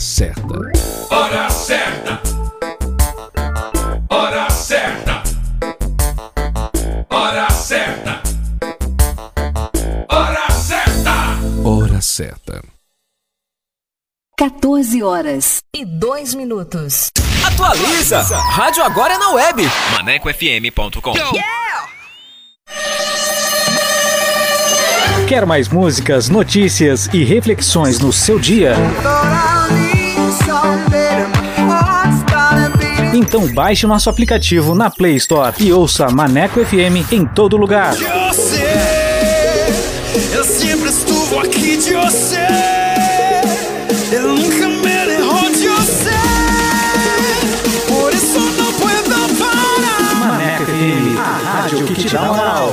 Certa. Hora certa. Hora certa. Hora certa. Hora certa. Hora certa. 14 horas. E dois minutos. Atualiza! Rádio agora é na web. ManecoFM.com. Quer mais músicas, notícias e reflexões no seu dia? Então baixe nosso aplicativo na Play Store e ouça Maneco FM em todo lugar. Eu sei, eu sempre estuvo aqui de você. Eu nunca me de você. Por isso não puedo parar. Maneco FM, a rádio que te dá moral.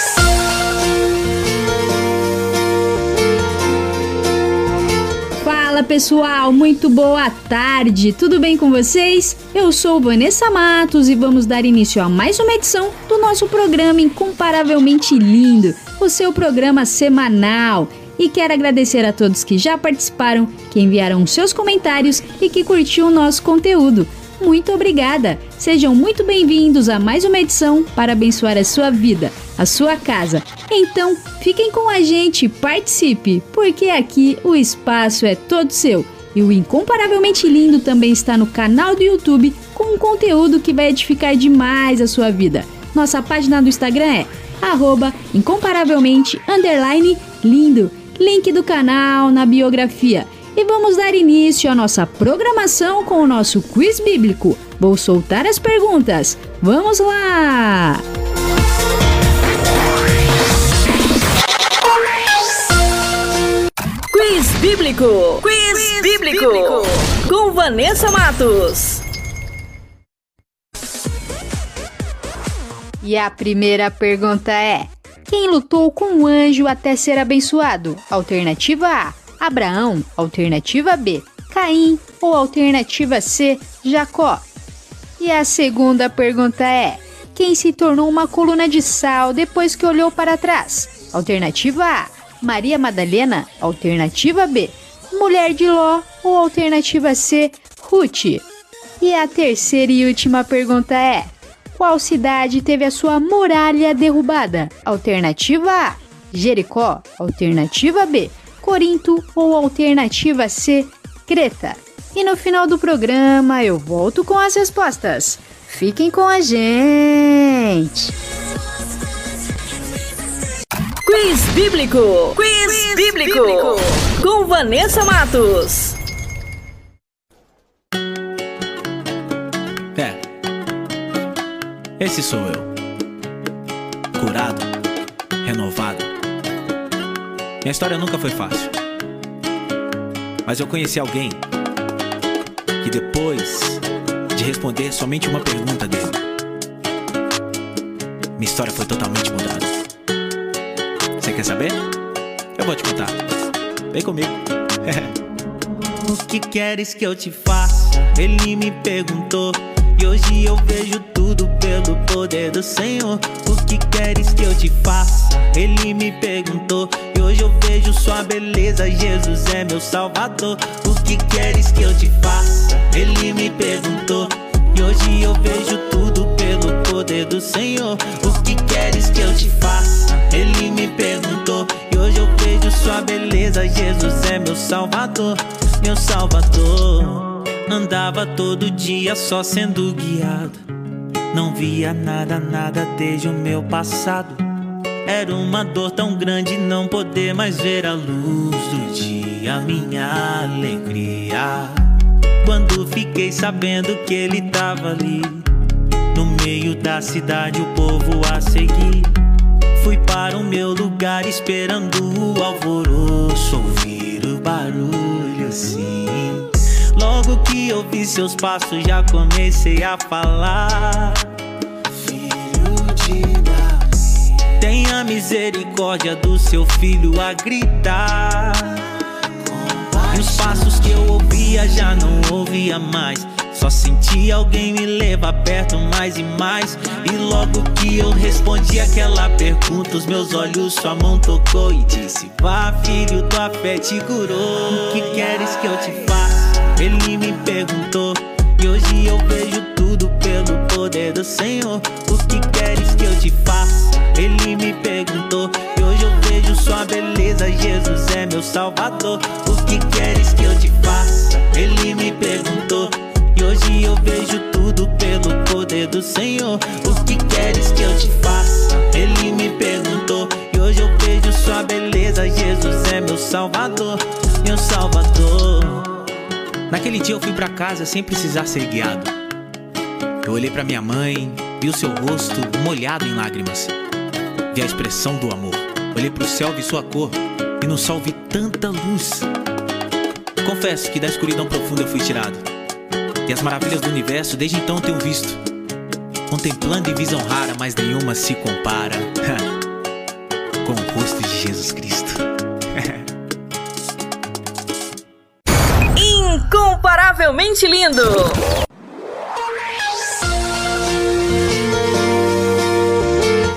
Fala pessoal, muito boa tarde, tudo bem com vocês? Eu sou Vanessa Matos e vamos dar início a mais uma edição do nosso programa Incomparavelmente Lindo, o seu programa semanal. E quero agradecer a todos que já participaram, que enviaram seus comentários e que curtiu o nosso conteúdo. Muito obrigada! Sejam muito bem-vindos a mais uma edição para abençoar a sua vida, a sua casa. Então, fiquem com a gente, participe, porque aqui o espaço é todo seu. E o Incomparavelmente Lindo também está no canal do YouTube com um conteúdo que vai edificar demais a sua vida. Nossa página do Instagram é incomparavelmente lindo. Link do canal na biografia. E vamos dar início à nossa programação com o nosso quiz bíblico. Vou soltar as perguntas. Vamos lá! Quiz Bíblico. Quiz, bíblico. Com Vanessa Matos. E a primeira pergunta é: Quem lutou com o anjo até ser abençoado? Alternativa A: Abraão. Alternativa B: Caim. Ou alternativa C: Jacó. E a segunda pergunta é: Quem se tornou uma coluna de sal depois que olhou para trás? Alternativa A: Maria Madalena. Alternativa B: Mulher de Ló. Ou alternativa C: Ruth. E a terceira e última pergunta é: Qual cidade teve a sua muralha derrubada? Alternativa A: Jericó. Alternativa B: Corinto. Ou alternativa C: Creta. E no final do programa eu volto com as respostas. Fiquem com a gente! Quiz Bíblico. Quiz, bíblico. Com Vanessa Matos. É. Esse sou eu. Curado, renovado. Minha história nunca foi fácil. Mas eu conheci alguém que depois de responder somente uma pergunta dele, minha história foi totalmente mudada. Você quer saber? Eu vou te contar. Vem comigo. O que queres que eu te faça? Ele me perguntou. E hoje eu vejo tudo pelo poder do Senhor. O que queres que eu te faça? Ele me perguntou. E hoje eu vejo sua beleza. Jesus é meu salvador. O que queres que eu te faça? Ele me perguntou. E hoje eu vejo tudo pelo poder do Senhor. O que queres que eu te faça? Ele me perguntou. E hoje eu vejo sua beleza. Jesus é meu salvador. Meu salvador. Andava todo dia só sendo guiado. Não via nada, nada desde o meu passado. Era uma dor tão grande não poder mais ver a luz do dia, minha alegria. Quando fiquei sabendo que ele tava ali, no meio da cidade, o povo a seguir. Fui para o meu lugar esperando o alvoroço, ouvir o barulho sim. Logo que ouvi seus passos, já comecei a falar. Filho de Davi, tenha misericórdia do seu filho a gritar. E os passos que eu ouvia já não ouvia mais. Só senti alguém me levar perto mais e mais. E logo que eu respondi aquela pergunta, os meus olhos sua mão tocou e disse: Vá, filho, tua fé te curou. O que queres que eu te faça? Ele me perguntou. E hoje eu vejo tudo pelo poder do Senhor. O que queres que eu te faça? Ele me perguntou. E hoje eu vejo sua beleza. Jesus é meu salvador. O que queres que eu te faça? Senhor. O que queres que eu te faça? Ele me perguntou. E hoje eu vejo sua beleza. Jesus é meu salvador. Meu salvador. Naquele dia eu fui pra casa sem precisar ser guiado. Eu olhei pra minha mãe, vi o seu rosto molhado em lágrimas. Vi a expressão do amor. Olhei pro céu, vi sua cor. E no sol vi tanta luz. Confesso que da escuridão profunda eu fui tirado. E as maravilhas do universo desde então tenho visto. Contemplando em visão rara, mas nenhuma se compara com o rosto de Jesus Cristo. Incomparavelmente lindo.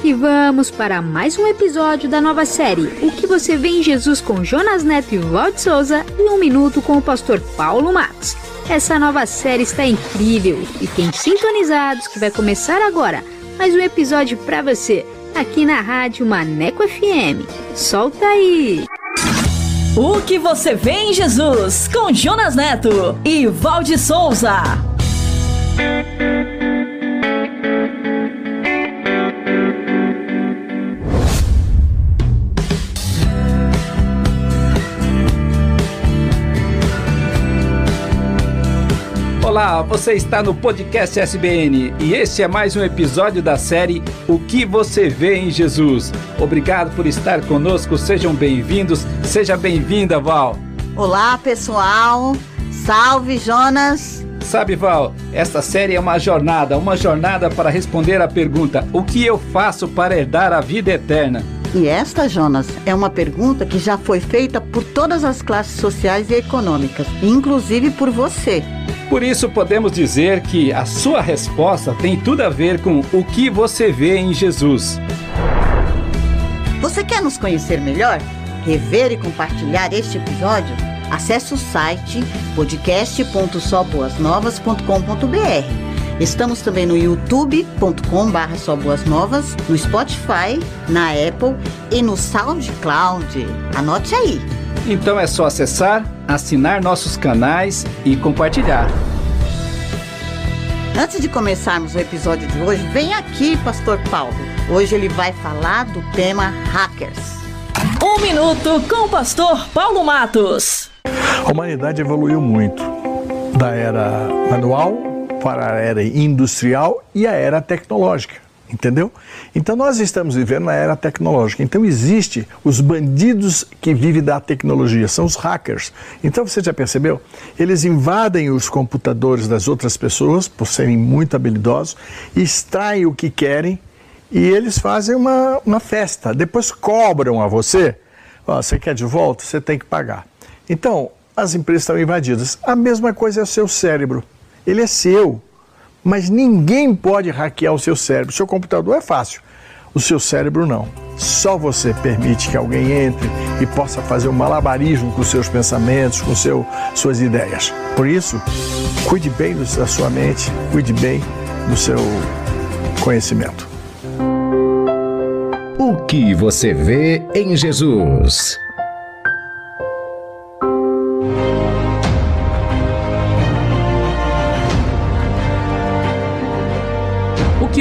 E vamos para mais um episódio da nova série O que você vê em Jesus com Jonas Neto e Walt Souza e um minuto com o pastor Paulo Matos. Essa nova série está incrível. Fiquem sintonizados que vai começar agora mais um episódio para você aqui na rádio Maneco FM. Solta aí! O que você vê em Jesus com Jonas Neto e Valde Souza. Olá, você está no podcast SBN e este é mais um episódio da série O que você vê em Jesus. Obrigado por estar conosco, sejam bem-vindos, seja bem-vinda, Val. Olá, pessoal. Salve, Jonas. Sabe, Val, esta série é uma jornada, uma jornada para responder a pergunta: o que eu faço para herdar a vida eterna? E esta, Jonas, é uma pergunta que já foi feita por todas as classes sociais e econômicas, inclusive por você. Por isso podemos dizer que a sua resposta tem tudo a ver com o que você vê em Jesus. Você quer nos conhecer melhor? Rever e compartilhar este episódio? Acesse o site podcast.soboasnovas.com.br Estamos também no youtube.com.br Só Boas Novas, no Spotify, na Apple e no SoundCloud. Anote aí. Então é só acessar, assinar nossos canais e compartilhar. Antes de começarmos o episódio de hoje, vem aqui, Pastor Paulo. Hoje ele vai falar do tema hackers. Um minuto com o Pastor Paulo Matos. A humanidade evoluiu muito da era manual para a era industrial e a era tecnológica. Entendeu? Então nós estamos vivendo na era tecnológica. Então existe os bandidos que vivem da tecnologia, são os hackers. Então você já percebeu? Eles invadem os computadores das outras pessoas por serem muito habilidosos, extraem o que querem e eles fazem uma, uma festa. Depois cobram a você. Oh, você quer de volta? Você tem que pagar. Então as empresas estão invadidas. A mesma coisa é o seu cérebro ele é seu. Mas ninguém pode hackear o seu cérebro. Seu computador é fácil, o seu cérebro não. Só você permite que alguém entre e possa fazer um malabarismo com seus pensamentos, com seu, suas ideias. Por isso, cuide bem da sua mente, cuide bem do seu conhecimento. O que você vê em Jesus?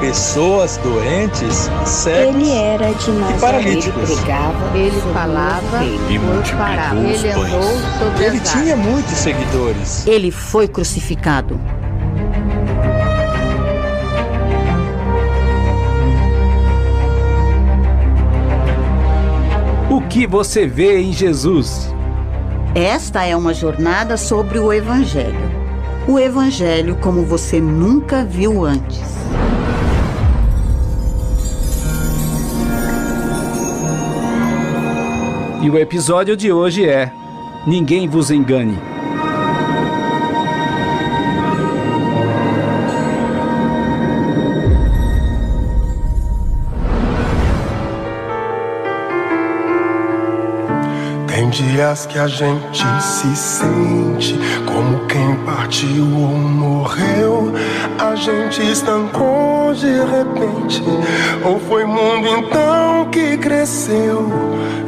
pessoas doentes, cegos Ele era de Nazaré. e paralíticos. Ele pregava, ele falava E multiplicou os Ele andou pães. sobre Ele tinha muitos seguidores. Ele foi crucificado. O que você vê em Jesus? Esta é uma jornada sobre o Evangelho. O Evangelho como você nunca viu antes. E o episódio de hoje é Ninguém vos engane. Dias que a gente se sente como quem partiu ou morreu. A gente estancou de repente, ou foi mundo então que cresceu.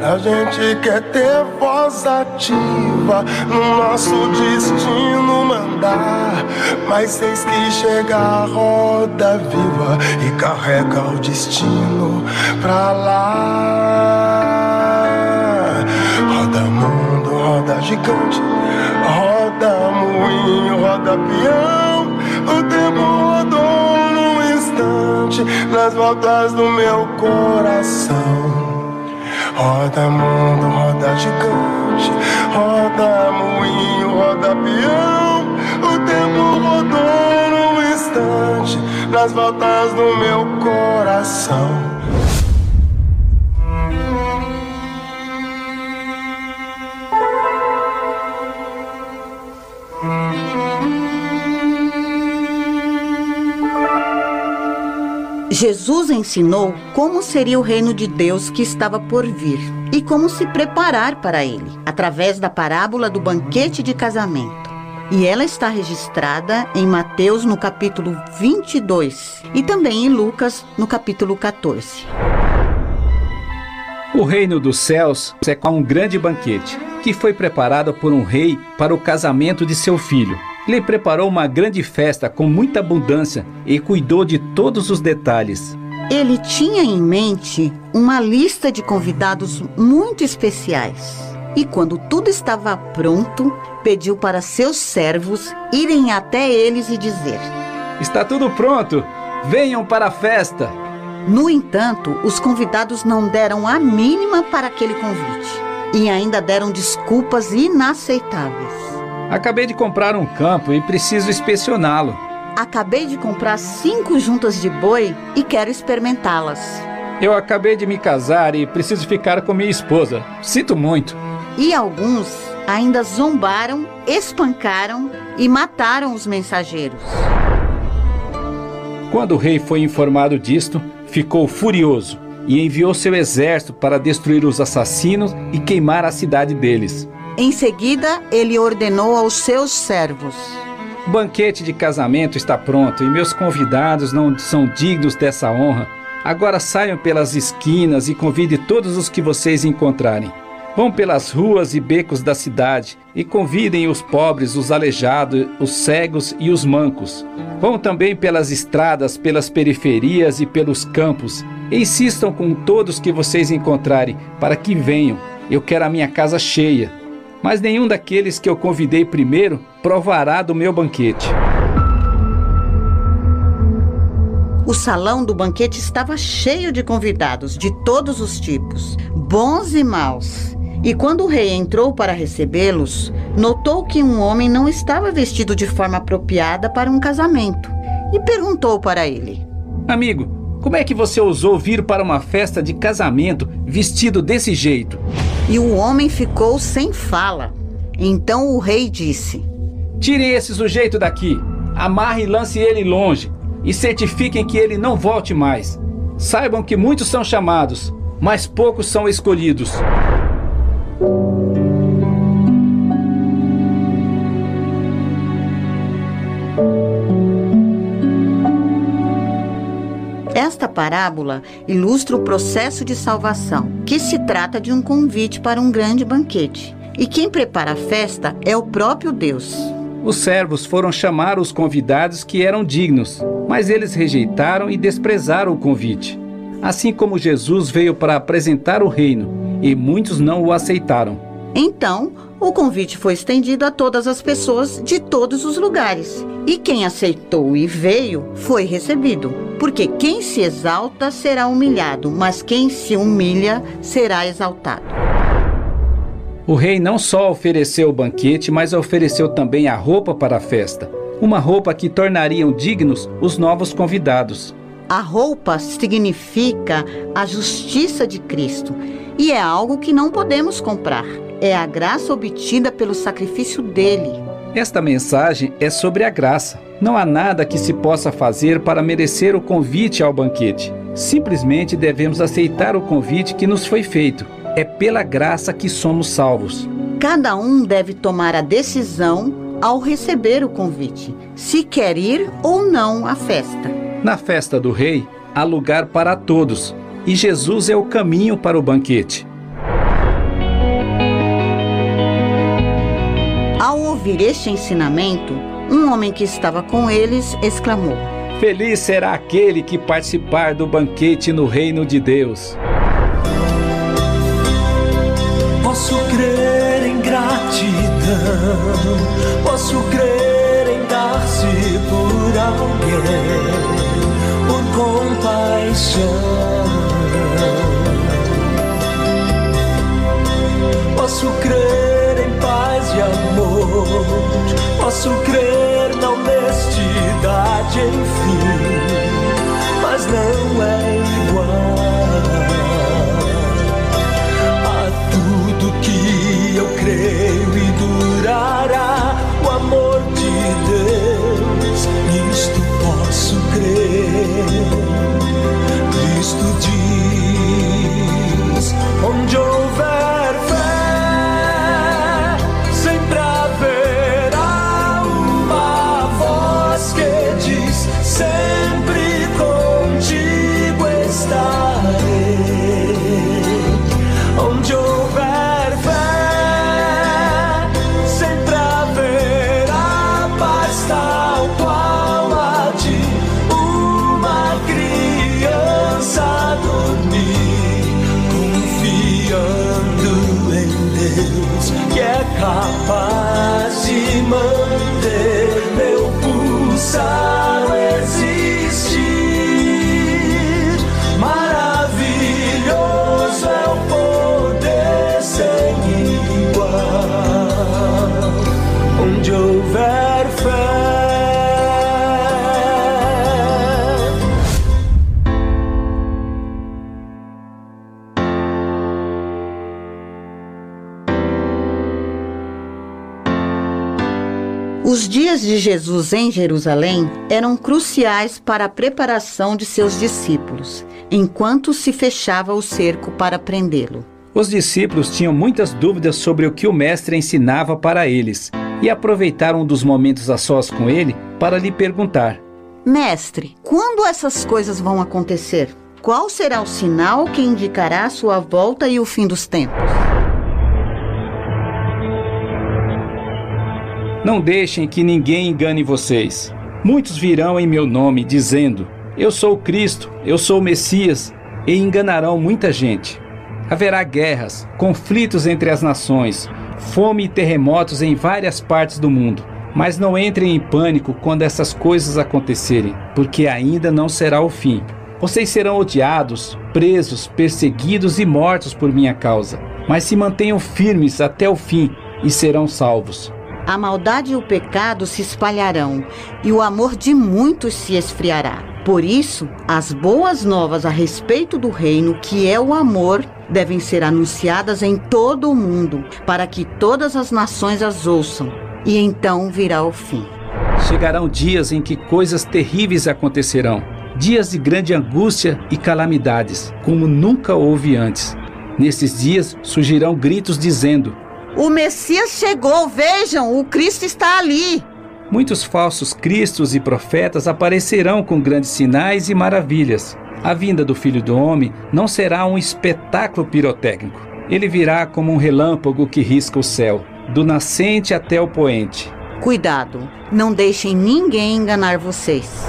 A gente quer ter voz ativa no nosso destino mandar. Mas eis que chega a roda viva e carrega o destino pra lá. Gigante, roda moinho, roda peão. O tempo rodou num instante nas voltas do meu coração. Roda mundo, roda gigante, roda moinho, roda peão. O tempo rodou num instante nas voltas do meu coração. Jesus ensinou como seria o reino de Deus que estava por vir e como se preparar para ele, através da parábola do banquete de casamento. E ela está registrada em Mateus no capítulo 22 e também em Lucas no capítulo 14. O reino dos céus é como um grande banquete, que foi preparada por um rei para o casamento de seu filho. Ele preparou uma grande festa com muita abundância e cuidou de todos os detalhes. Ele tinha em mente uma lista de convidados muito especiais. E quando tudo estava pronto, pediu para seus servos irem até eles e dizer: Está tudo pronto, venham para a festa. No entanto, os convidados não deram a mínima para aquele convite e ainda deram desculpas inaceitáveis. Acabei de comprar um campo e preciso inspecioná-lo. Acabei de comprar cinco juntas de boi e quero experimentá-las. Eu acabei de me casar e preciso ficar com minha esposa. Sinto muito. E alguns ainda zombaram, espancaram e mataram os mensageiros. Quando o rei foi informado disto, ficou furioso e enviou seu exército para destruir os assassinos e queimar a cidade deles. Em seguida, ele ordenou aos seus servos: O banquete de casamento está pronto e meus convidados não são dignos dessa honra. Agora saiam pelas esquinas e convide todos os que vocês encontrarem. Vão pelas ruas e becos da cidade e convidem os pobres, os aleijados, os cegos e os mancos. Vão também pelas estradas, pelas periferias e pelos campos. E insistam com todos que vocês encontrarem para que venham. Eu quero a minha casa cheia. Mas nenhum daqueles que eu convidei primeiro provará do meu banquete. O salão do banquete estava cheio de convidados de todos os tipos, bons e maus. E quando o rei entrou para recebê-los, notou que um homem não estava vestido de forma apropriada para um casamento e perguntou para ele: Amigo, como é que você ousou vir para uma festa de casamento vestido desse jeito? E o homem ficou sem fala. Então o rei disse: Tirem esse sujeito daqui, amarre e lance ele longe, e certifiquem que ele não volte mais. Saibam que muitos são chamados, mas poucos são escolhidos. Esta parábola ilustra o processo de salvação, que se trata de um convite para um grande banquete. E quem prepara a festa é o próprio Deus. Os servos foram chamar os convidados que eram dignos, mas eles rejeitaram e desprezaram o convite. Assim como Jesus veio para apresentar o reino, e muitos não o aceitaram. Então, o convite foi estendido a todas as pessoas de todos os lugares. E quem aceitou e veio foi recebido. Porque quem se exalta será humilhado, mas quem se humilha será exaltado. O rei não só ofereceu o banquete, mas ofereceu também a roupa para a festa. Uma roupa que tornariam dignos os novos convidados. A roupa significa a justiça de Cristo e é algo que não podemos comprar. É a graça obtida pelo sacrifício dele. Esta mensagem é sobre a graça. Não há nada que se possa fazer para merecer o convite ao banquete. Simplesmente devemos aceitar o convite que nos foi feito. É pela graça que somos salvos. Cada um deve tomar a decisão ao receber o convite, se quer ir ou não à festa. Na festa do rei, há lugar para todos, e Jesus é o caminho para o banquete. Ouvir este ensinamento, um homem que estava com eles exclamou: Feliz será aquele que participar do banquete no reino de Deus. Posso crer em gratidão, posso crer em dar-se por alguém, por compaixão. Posso crer em paz e amor, posso crer na honestidade, enfim, dias de Jesus em Jerusalém eram cruciais para a preparação de seus discípulos, enquanto se fechava o cerco para prendê-lo. Os discípulos tinham muitas dúvidas sobre o que o mestre ensinava para eles e aproveitaram um dos momentos a sós com ele para lhe perguntar: Mestre, quando essas coisas vão acontecer? Qual será o sinal que indicará a sua volta e o fim dos tempos? Não deixem que ninguém engane vocês. Muitos virão em meu nome, dizendo: Eu sou o Cristo, eu sou o Messias, e enganarão muita gente. Haverá guerras, conflitos entre as nações, fome e terremotos em várias partes do mundo. Mas não entrem em pânico quando essas coisas acontecerem, porque ainda não será o fim. Vocês serão odiados, presos, perseguidos e mortos por minha causa. Mas se mantenham firmes até o fim e serão salvos. A maldade e o pecado se espalharão, e o amor de muitos se esfriará. Por isso, as boas novas a respeito do reino, que é o amor, devem ser anunciadas em todo o mundo, para que todas as nações as ouçam, e então virá o fim. Chegarão dias em que coisas terríveis acontecerão, dias de grande angústia e calamidades, como nunca houve antes. Nesses dias surgirão gritos dizendo: O Messias chegou, vejam, o Cristo está ali. Muitos falsos cristos e profetas aparecerão com grandes sinais e maravilhas. A vinda do Filho do Homem não será um espetáculo pirotécnico. Ele virá como um relâmpago que risca o céu, do nascente até o poente. Cuidado, não deixem ninguém enganar vocês.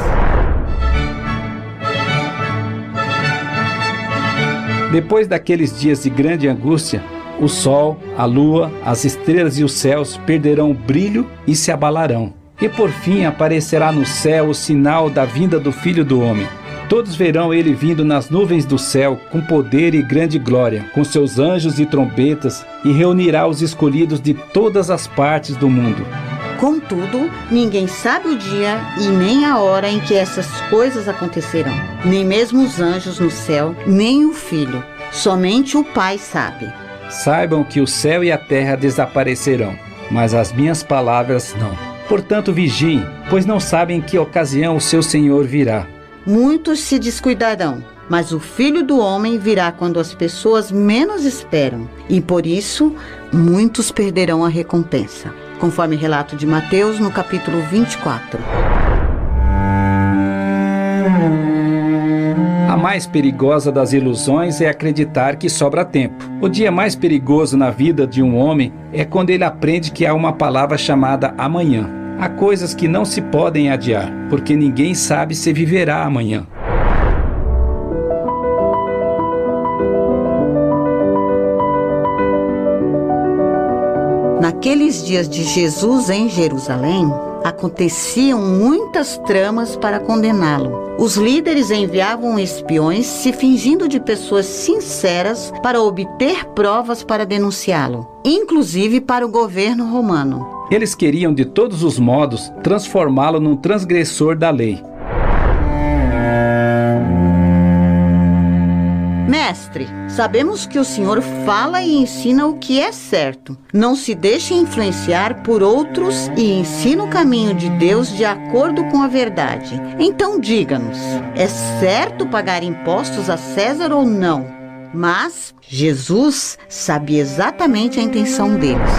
Depois daqueles dias de grande angústia, o sol, a lua, as estrelas e os céus perderão o brilho e se abalarão. E por fim aparecerá no céu o sinal da vinda do Filho do Homem. Todos verão ele vindo nas nuvens do céu com poder e grande glória, com seus anjos e trombetas, e reunirá os escolhidos de todas as partes do mundo. Contudo, ninguém sabe o dia e nem a hora em que essas coisas acontecerão. Nem mesmo os anjos no céu, nem o filho. Somente o Pai sabe. Saibam que o céu e a terra desaparecerão, mas as minhas palavras não. Portanto, vigiem, pois não sabem em que ocasião o seu Senhor virá. Muitos se descuidarão, mas o filho do homem virá quando as pessoas menos esperam, e por isso muitos perderão a recompensa. Conforme relato de Mateus no capítulo 24. A mais perigosa das ilusões é acreditar que sobra tempo. O dia mais perigoso na vida de um homem é quando ele aprende que há uma palavra chamada amanhã. Há coisas que não se podem adiar, porque ninguém sabe se viverá amanhã. Naqueles dias de Jesus em Jerusalém, aconteciam muitas tramas para condená-lo. Os líderes enviavam espiões se fingindo de pessoas sinceras para obter provas para denunciá-lo, inclusive para o governo romano. Eles queriam de todos os modos transformá-lo num transgressor da lei. Mestre, sabemos que o senhor fala e ensina o que é certo. Não se deixe influenciar por outros e ensina o caminho de Deus de acordo com a verdade. Então diga-nos: é certo pagar impostos a César ou não? Mas Jesus sabia exatamente a intenção deles.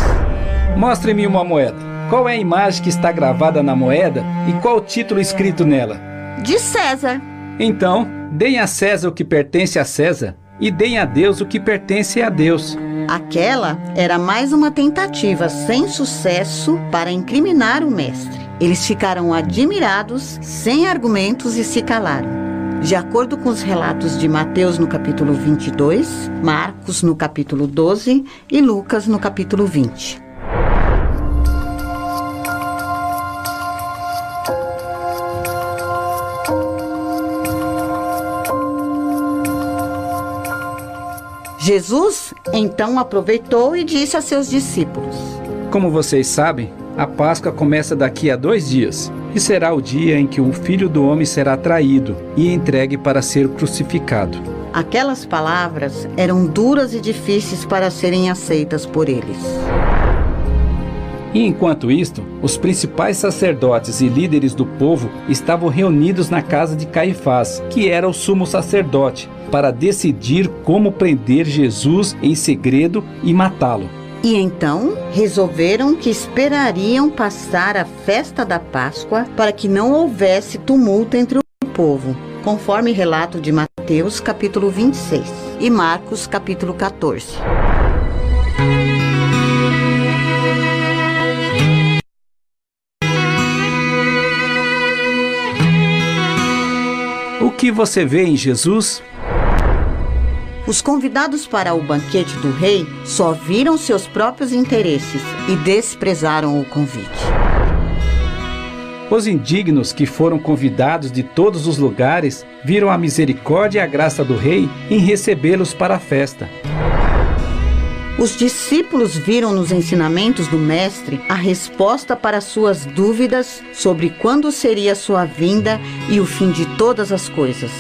Mostre-me uma moeda. Qual é a imagem que está gravada na moeda e qual o título escrito nela? De César. Então, deem a César o que pertence a César e deem a Deus o que pertence a Deus. Aquela era mais uma tentativa sem sucesso para incriminar o mestre. Eles ficaram admirados, sem argumentos e se calaram. De acordo com os relatos de Mateus no capítulo 22, Marcos no capítulo 12 e Lucas no capítulo 20. Jesus então aproveitou e disse a seus discípulos: Como vocês sabem, a Páscoa começa daqui a dois dias e será o dia em que o Filho do Homem será traído e entregue para ser crucificado. Aquelas palavras eram duras e difíceis para serem aceitas por eles. E enquanto isto, os principais sacerdotes e líderes do povo estavam reunidos na casa de Caifás, que era o sumo sacerdote, para decidir como prender Jesus em segredo e matá-lo. E então resolveram que esperariam passar a festa da Páscoa para que não houvesse tumulto entre o povo, conforme relato de Mateus capítulo 26 e Marcos capítulo 14. O que você vê em Jesus? Os convidados para o banquete do rei só viram seus próprios interesses e desprezaram o convite. Os indignos que foram convidados de todos os lugares viram a misericórdia e a graça do rei em recebê-los para a festa. Os discípulos viram nos ensinamentos do Mestre a resposta para suas dúvidas sobre quando seria sua vinda e o fim de todas as coisas.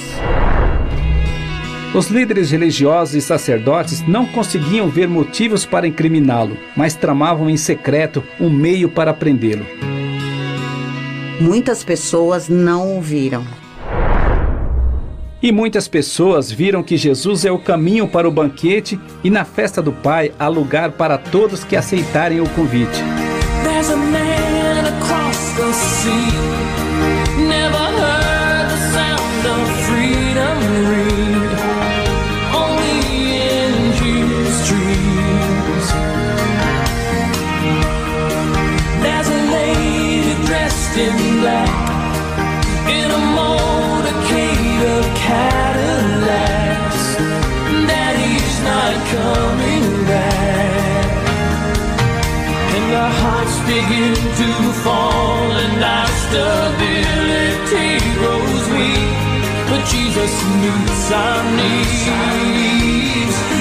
Os líderes religiosos e sacerdotes não conseguiam ver motivos para incriminá-lo, mas tramavam em secreto um meio para prendê-lo. Muitas pessoas não o viram. E muitas pessoas viram que Jesus é o caminho para o banquete e na festa do Pai há lugar para todos que aceitarem o convite. There's a man across the sea. Begin to fall and our stability grows weak. But Jesus meets our needs.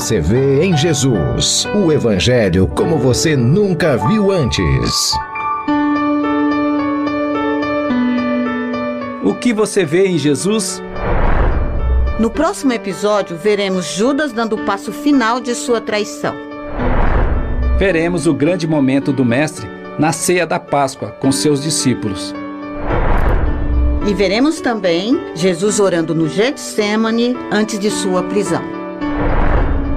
Você vê em Jesus? O Evangelho como você nunca viu antes. O que você vê em Jesus? No próximo episódio, veremos Judas dando o passo final de sua traição. Veremos o grande momento do Mestre na ceia da Páscoa com seus discípulos. E veremos também Jesus orando no Getsemane antes de sua prisão.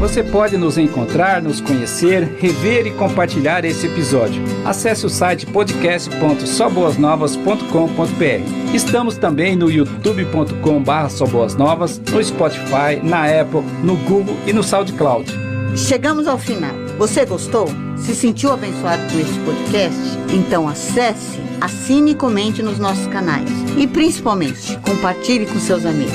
Você pode nos encontrar, nos conhecer, rever e compartilhar esse episódio. Acesse o site podcast.soboasnovas.com.br. Estamos também no youtube.com/soboasnovas, no Spotify, na Apple, no Google e no SoundCloud. Chegamos ao final. Você gostou? Se sentiu abençoado com este podcast? Então acesse, assine e comente nos nossos canais. E principalmente, compartilhe com seus amigos.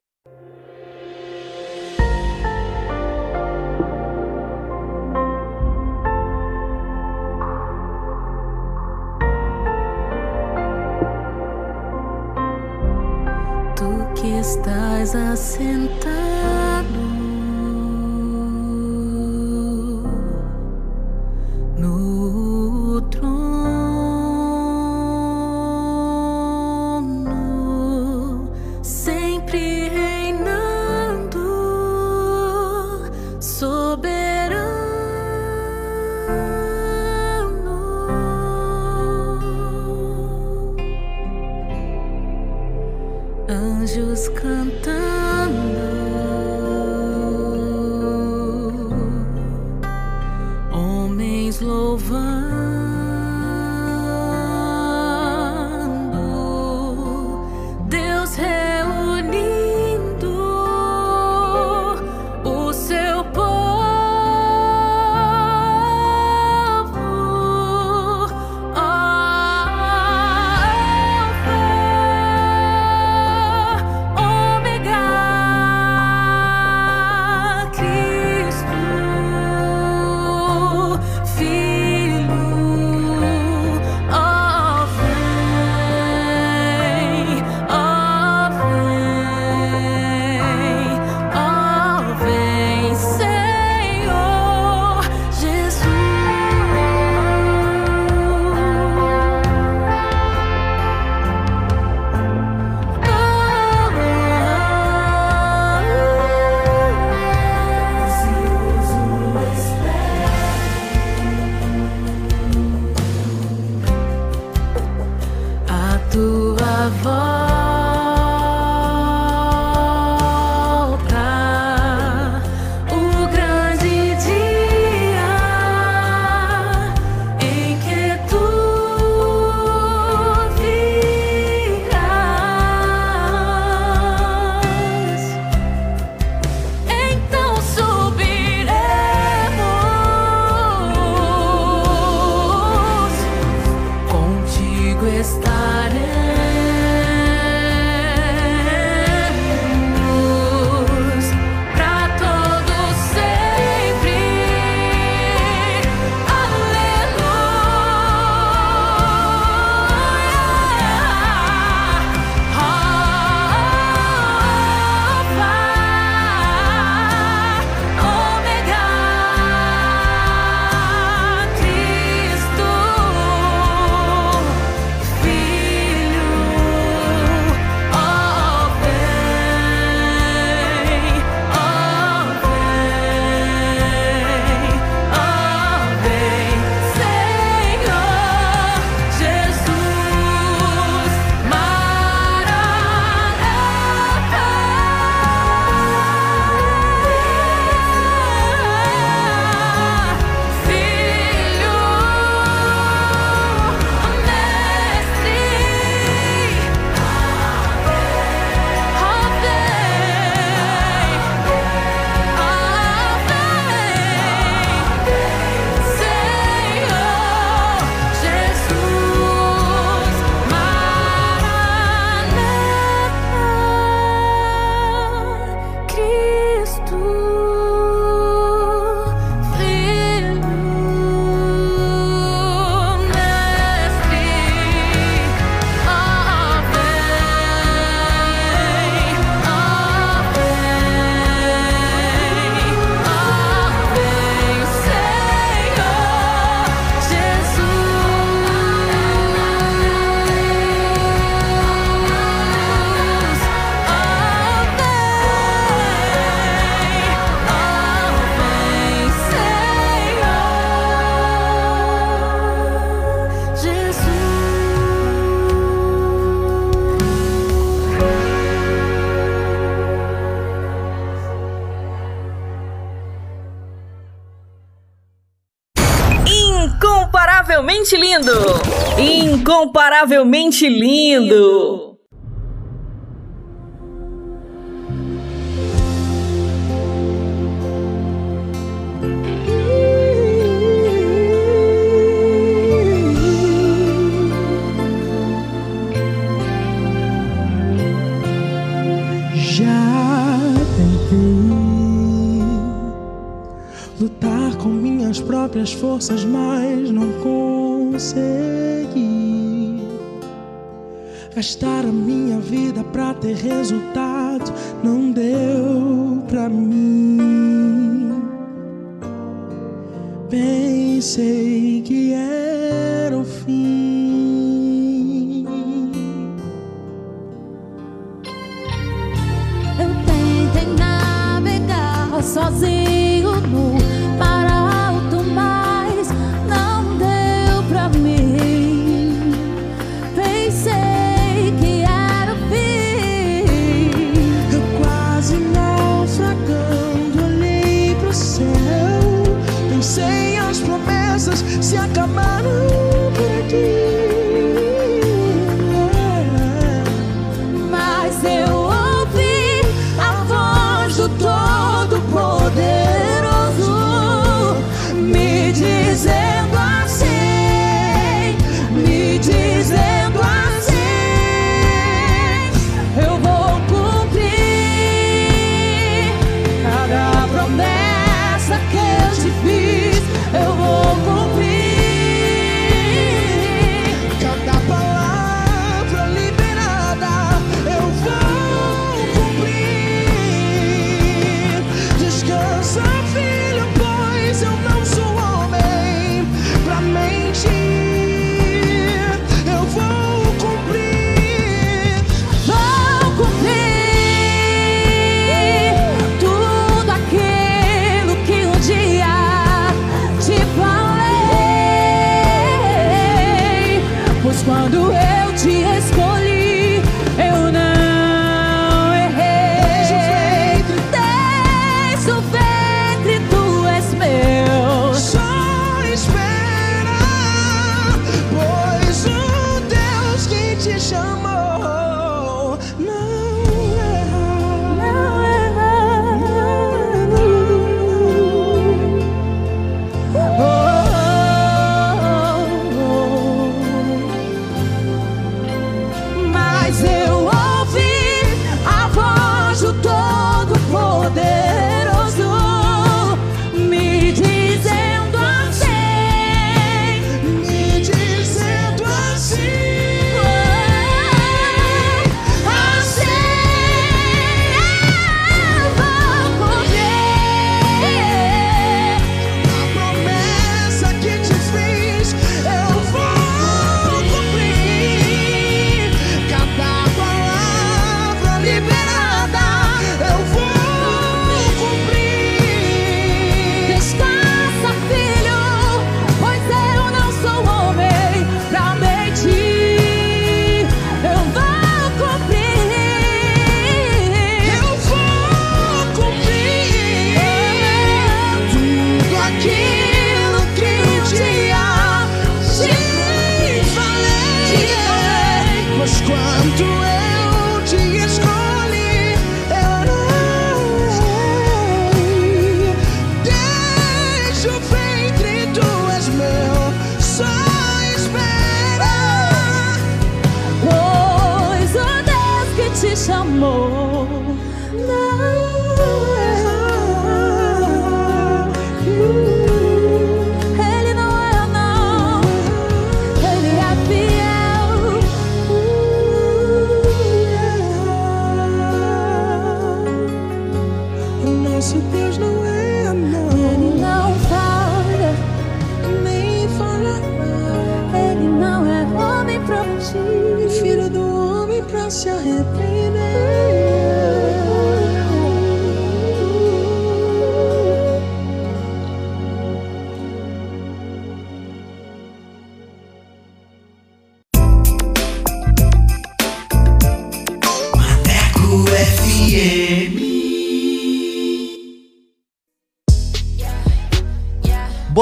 Estás assentado Inexplicavelmente lindo! Já tentei lutar com minhas próprias forças, mas. gastar a minha vida pra ter resultado.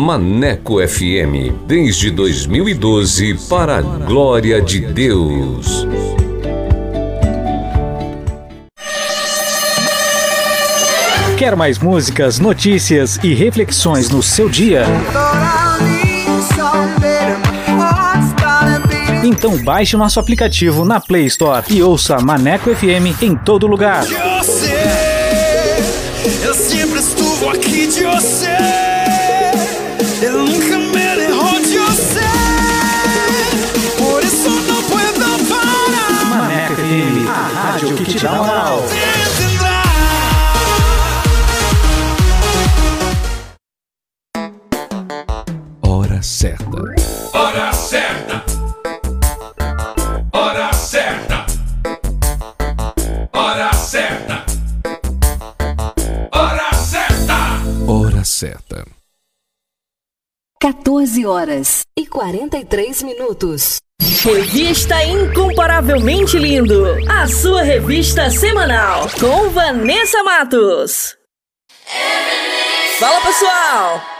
Maneco FM, desde 2012, para a glória de Deus. Quer mais músicas, notícias e reflexões no seu dia? Então baixe nosso aplicativo na Play Store e ouça Maneco FM em todo lugar. Você, eu sempre estuve aqui de você. Dá moral. Hora certa. Hora certa. Hora certa. Hora certa. Hora certa. Hora certa. 14 horas e 43 minutos. Revista Incomparavelmente Lindo, a sua revista semanal com Vanessa Matos. Fala pessoal,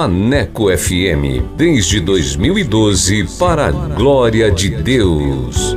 Maneco FM, desde 2012, para a glória de Deus.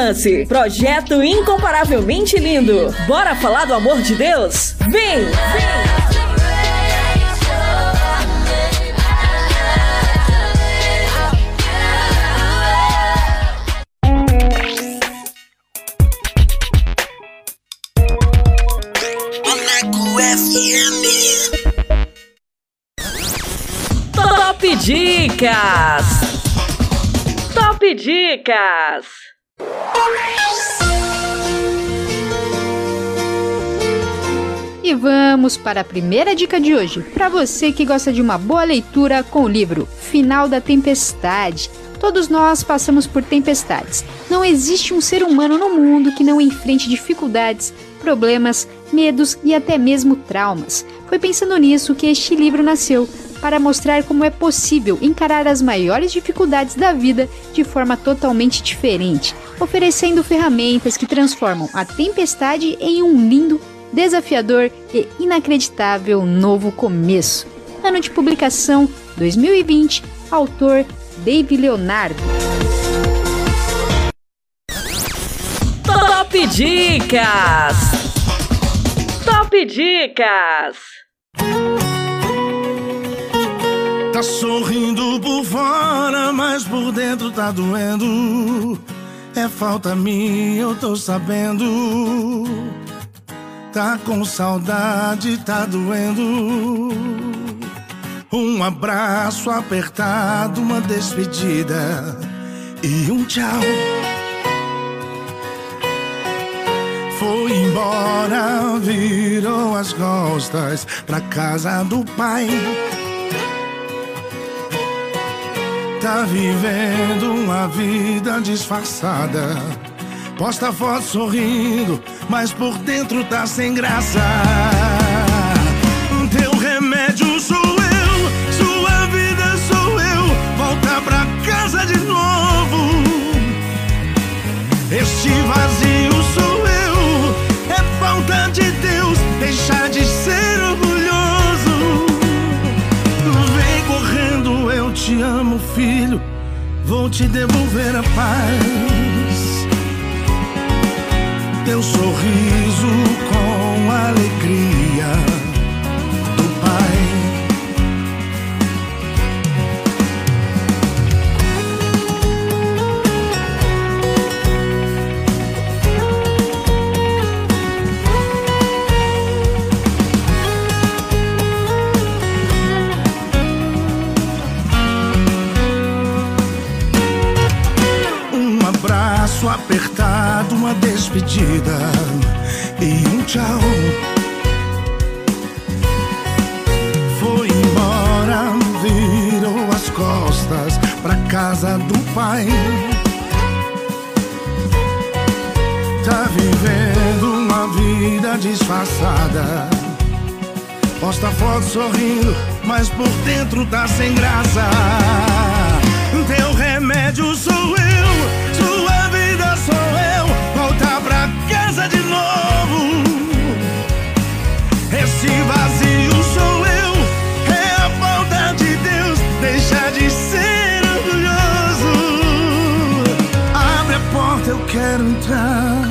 Projeto Incomparavelmente Lindo. Bora falar do amor de Deus? Vem! Vem! Top Dicas! Top Dicas! E vamos para a primeira dica de hoje. Para você que gosta de uma boa leitura com o livro Final da Tempestade. Todos nós passamos por tempestades. Não existe um ser humano no mundo que não enfrente dificuldades, problemas, medos e até mesmo traumas. Foi pensando nisso que este livro nasceu para mostrar como é possível encarar as maiores dificuldades da vida de forma totalmente diferente, oferecendo ferramentas que transformam a tempestade em um lindo, desafiador e inacreditável novo começo. Ano de publicação 2020, autor Dave Leonardo. Top Dicas! Top Dicas! Tá sorrindo por fora, mas por dentro tá doendo. É falta minha, eu tô sabendo. Tá com saudade, tá doendo. Um abraço apertado, uma despedida e um tchau. Foi embora, virou as costas pra casa do pai. Tá vivendo uma vida disfarçada. Posta foto sorrindo, mas por dentro tá sem graça. Teu remédio sou eu, sua vida sou eu. Volta pra casa de novo. Este vazio sou eu, é falta de Deus. Deixar filho. Vou te devolver a paz. Teu sorriso com alegria abraço apertado, uma despedida e um tchau. Foi embora, virou as costas pra casa do pai. Tá vivendo uma vida disfarçada. Posta foto sorrindo, mas por dentro tá sem graça. Teu remédio sou eu, sua sou eu. Voltar pra casa de novo. Esse vazio sou eu, é a falta de Deus. Deixa de ser orgulhoso. Abre a porta, eu quero entrar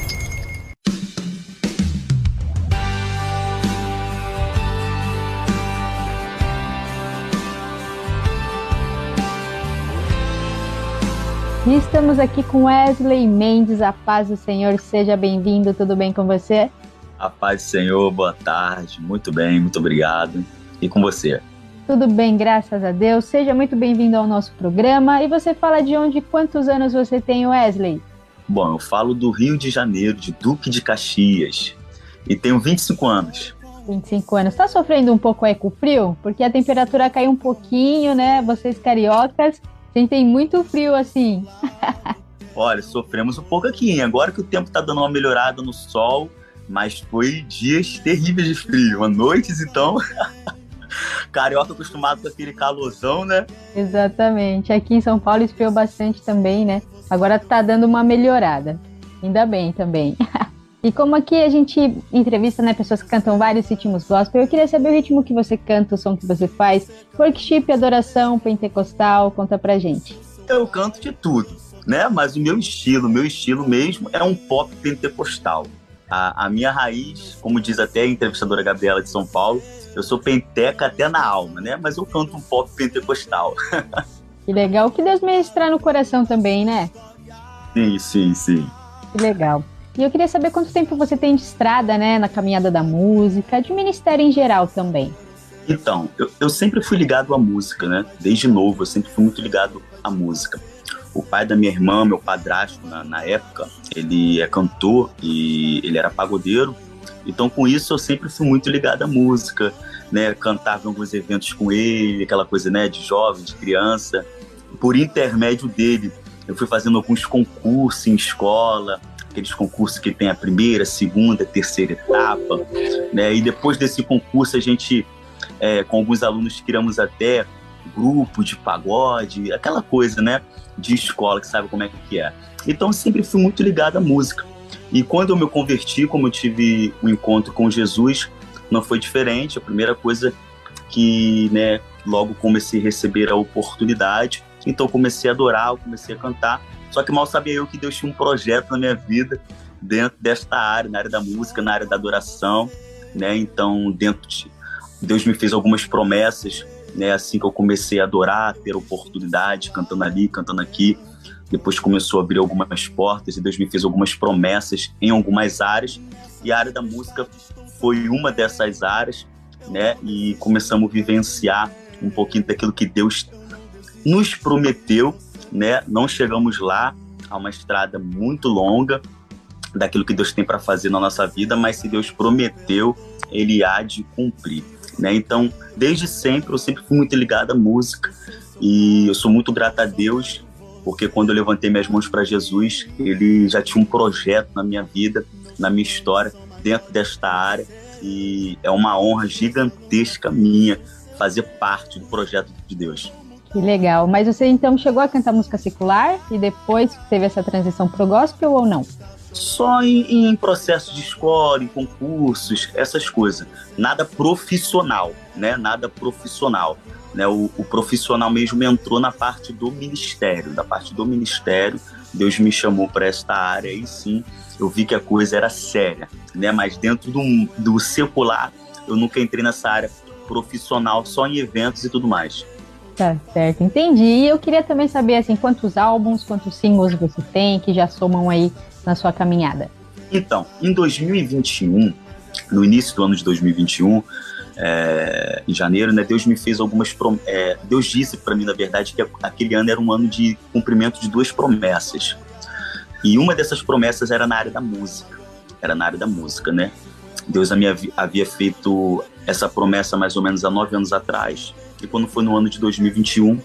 E estamos aqui com Wesley Mendes, a paz do Senhor, seja bem-vindo, tudo bem com você? A paz do Senhor, boa tarde, muito bem, muito obrigado. E com você? Tudo bem, graças a Deus. Seja muito bem-vindo ao nosso programa. E você fala de onde, quantos anos você tem, Wesley? Bom, eu falo do Rio de Janeiro, de Duque de Caxias, e tenho 25 anos. 25 anos. Tá sofrendo um pouco aí com o frio? Porque a temperatura caiu um pouquinho, né? Vocês cariocas sentem muito frio assim. Olha, sofremos um pouco aqui, hein? Agora que o tempo tá dando uma melhorada no sol, mas foi dias terríveis de frio. Noites, então. Carioca acostumado com aquele calorzão, né? Exatamente. Aqui em São Paulo esfriou bastante também, né? Agora tá dando uma melhorada. Ainda bem também. e como aqui a gente entrevista né, pessoas que cantam vários ritmos gospel, eu queria saber o ritmo que você canta, o som que você faz, workshop, adoração, pentecostal, conta pra gente. Eu canto de tudo, né? Mas o meu estilo, o meu estilo mesmo é um pop pentecostal. A, a, minha raiz, como diz até a entrevistadora Gabriela de São Paulo, eu sou penteca até na alma, né? Mas eu canto um pop pentecostal. Que legal. Que Deus ministrar no coração também, né? Sim, sim, sim. Que legal. E eu queria saber quanto tempo você tem de estrada, né? Na caminhada da música, de ministério em geral também. Então, eu, eu sempre fui ligado à música, né? Desde novo, eu sempre fui muito ligado à música. O pai da minha irmã, meu padrasto, na, na época, ele é cantor e ele era pagodeiro. Então, com isso, eu sempre fui muito ligado à música, né? Cantava em alguns eventos com ele, aquela coisa, né? De jovem, de criança. Por intermédio dele, eu fui fazendo alguns concursos em escola, aqueles concursos que tem a primeira, segunda, terceira etapa, né? E depois desse concurso a gente, é, com alguns alunos, criamos até grupo de pagode, aquela coisa, né? De escola, que sabe como é que é. Então sempre fui muito ligado à música. E quando eu me converti, como eu tive um encontro com Jesus, não foi diferente. A primeira coisa que, né, logo comecei a receber a oportunidade, então comecei a adorar, comecei a cantar. Só que mal sabia eu que Deus tinha um projeto na minha vida dentro desta área, na área da música, na área da adoração, né? Então, dentro de Deus me fez algumas promessas, né? Assim que eu comecei a adorar, ter oportunidade, cantando ali, cantando aqui. Depois começou a abrir algumas portas e Deus me fez algumas promessas em algumas áreas. E a área da música foi uma dessas áreas, né? E começamos a vivenciar um pouquinho daquilo que Deus nos prometeu, né? Não chegamos lá, a uma estrada muito longa daquilo que Deus tem para fazer na nossa vida, mas se Deus prometeu, Ele há de cumprir, né? Então, desde sempre eu sempre fui muito ligado à música e eu sou muito grato a Deus porque quando eu levantei minhas mãos para Jesus, Ele já tinha um projeto na minha vida, na minha história, dentro desta área e é uma honra gigantesca minha fazer parte do projeto de Deus. Que legal. Mas você então chegou a cantar música secular e depois teve essa transição pro gospel ou não? Só em, em processo de escola, em concursos, essas coisas. Nada profissional, né? Nada profissional. Né? O, o profissional mesmo entrou na parte do ministério. Da parte do ministério, Deus me chamou para esta área e sim, eu vi que a coisa era séria, né? Mas dentro do, do secular, eu nunca entrei nessa área profissional, só em eventos e tudo mais. Tá certo, entendi. E eu queria também saber assim, quantos álbuns, quantos singles você tem que já somam aí na sua caminhada. Então, em 2021, no início do ano de 2021, é, em janeiro, né, Deus me fez algumas é, Deus disse para mim, na verdade, que aquele ano era um ano de cumprimento de duas promessas. E uma dessas promessas era na área da música. Era na área da música, né? Deus havia feito essa promessa mais ou menos há nove anos atrás. E quando foi no ano de 2021,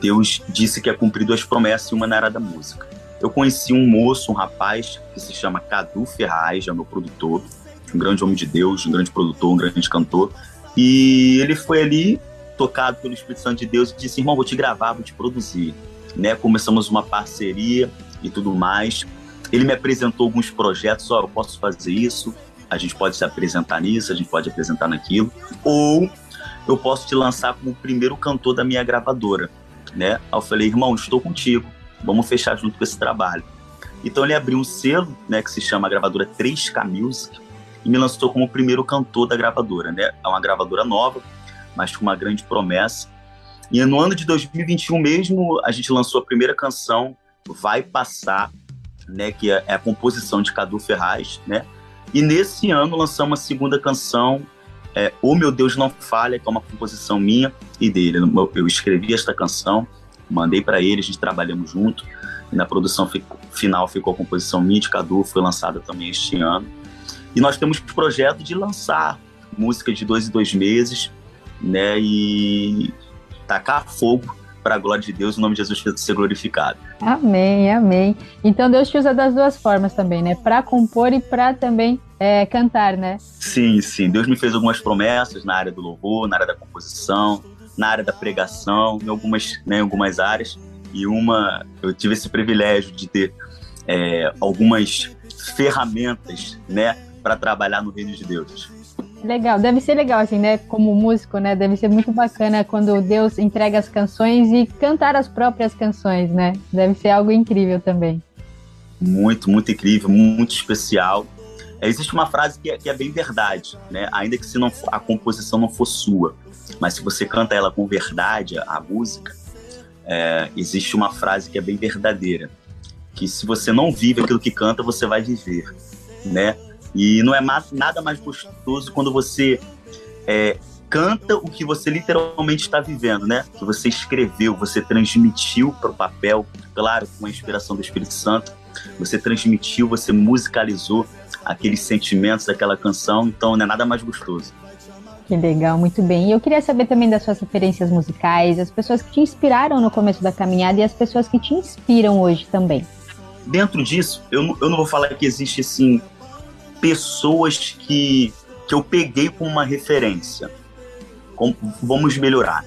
Deus disse que ia cumprir duas promessas e uma na área da música. Eu conheci um moço, um rapaz, que se chama Cadu Ferraz, é meu produtor, um grande homem de Deus, um grande produtor, um grande cantor. E ele foi ali, tocado pelo Espírito Santo de Deus, e disse: Irmão, vou te gravar, vou te produzir. Né? Começamos uma parceria e tudo mais. Ele me apresentou alguns projetos: Ó, oh, eu posso fazer isso, a gente pode se apresentar nisso, a gente pode apresentar naquilo. Ou eu posso te lançar como o primeiro cantor da minha gravadora, né? Aí eu falei, irmão, estou contigo, vamos fechar junto com esse trabalho. Então ele abriu um selo, né, que se chama a gravadora 3K Music, e me lançou como o primeiro cantor da gravadora, né? É uma gravadora nova, mas com uma grande promessa. E no ano de 2021 mesmo, a gente lançou a primeira canção, Vai Passar, né, que é a composição de Cadu Ferraz, né? E nesse ano lançamos a segunda canção, é, O Meu Deus Não Falha, que é uma composição minha e dele. Eu escrevi esta canção, mandei para ele, a gente trabalhamos junto. Na produção final ficou a composição minha de Cadu, foi lançada também este ano. E nós temos o projeto de lançar música de dois em dois meses, né? E tacar fogo para a glória de Deus, o nome de Jesus ser glorificado. Amém, amém. Então Deus te usa das duas formas também, né? Para compor e para também é, cantar, né? Sim, sim. Deus me fez algumas promessas na área do louvor, na área da composição, na área da pregação, em algumas, né, algumas áreas. E uma, eu tive esse privilégio de ter é, algumas ferramentas, né, para trabalhar no reino de Deus. Legal, deve ser legal assim, né? Como músico, né? Deve ser muito bacana quando Deus entrega as canções e cantar as próprias canções, né? Deve ser algo incrível também. Muito, muito incrível, muito especial. É, existe uma frase que é, que é, bem verdade, né? Ainda que se não a composição não for sua, mas se você canta ela com verdade, a música, é, existe uma frase que é bem verdadeira, que se você não vive aquilo que canta, você vai viver, né? E não é nada mais gostoso quando você é, canta o que você literalmente está vivendo, né? Que você escreveu, você transmitiu para o papel, claro, com a inspiração do Espírito Santo. Você transmitiu, você musicalizou aqueles sentimentos daquela canção, então não é nada mais gostoso. Que legal, muito bem. E eu queria saber também das suas referências musicais, as pessoas que te inspiraram no começo da caminhada e as pessoas que te inspiram hoje também. Dentro disso, eu, eu não vou falar que existe assim pessoas que, que eu peguei como uma referência. Vamos melhorar.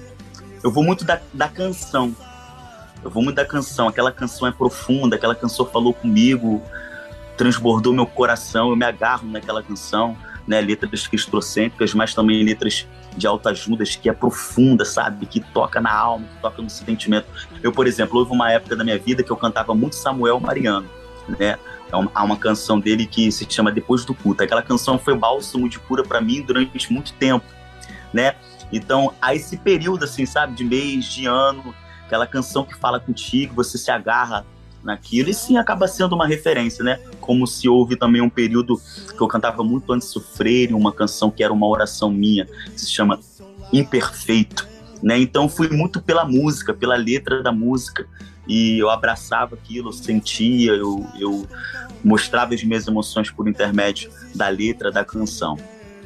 Eu vou muito da, da canção. Eu vou muito da canção. Aquela canção é profunda, aquela canção falou comigo, transbordou meu coração. Eu me agarro naquela canção, né? Letras cristocêntricas, mas também letras de autoajudas que é profunda, sabe? Que toca na alma, que toca no sentimento. Eu, por exemplo, houve uma época da minha vida que eu cantava muito Samuel Mariano, né? É Há uma canção dele que se chama Depois do Culto. Aquela canção foi bálsamo de cura para mim durante muito tempo, né? Então, há esse período, assim, sabe? De mês, de ano, aquela canção que fala contigo, você se agarra naquilo e sim acaba sendo uma referência, né? Como se houve também um período que eu cantava muito antes de sofrer, uma canção que era uma oração minha, que se chama Imperfeito, né? Então fui muito pela música, pela letra da música e eu abraçava aquilo, eu sentia, eu, eu mostrava as minhas emoções por intermédio da letra da canção.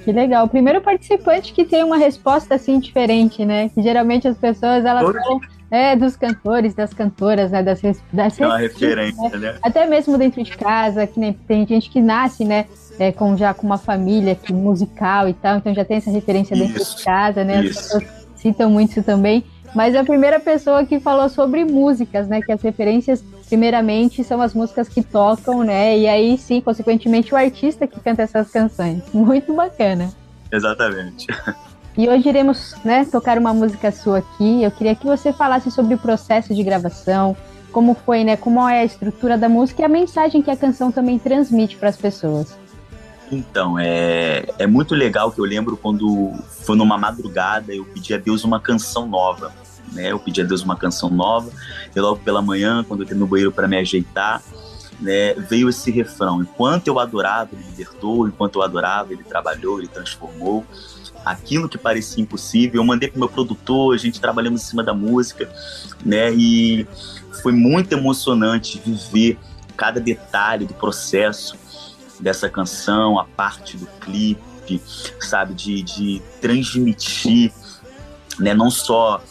Que legal. O primeiro participante que tem uma resposta assim diferente, né? Que geralmente as pessoas elas falam é, dos cantores, das cantoras, né? Das, das É uma receitas, referência, né? Até mesmo dentro de casa, que nem tem gente que nasce, né? É, com já com uma família que, musical e tal, então já tem essa referência dentro Isso, de casa, né? As isso. pessoas citam muito isso também. Mas a primeira pessoa que falou sobre músicas, né? Que as referências, primeiramente, são as músicas que tocam, né? E aí sim, consequentemente, o artista que canta essas canções. Muito bacana. Exatamente. E hoje iremos né, tocar uma música sua aqui. Eu queria que você falasse sobre o processo de gravação, como foi, né? Como é a estrutura da música e a mensagem que a canção também transmite para as pessoas. Então, é, é muito legal que eu lembro quando foi numa madrugada, eu pedi a Deus uma canção nova. Né? Eu pedi a Deus uma canção nova, e logo pela manhã, quando eu entrei no banheiro para me ajeitar, né, veio esse refrão: Enquanto eu adorava, ele libertou, enquanto eu adorava, ele trabalhou, ele transformou. Aquilo que parecia impossível, eu mandei pro meu produtor, a gente trabalhamos em cima da música, né? E foi muito emocionante viver cada detalhe do processo dessa canção, a parte do clipe, sabe, de, de transmitir, né, não só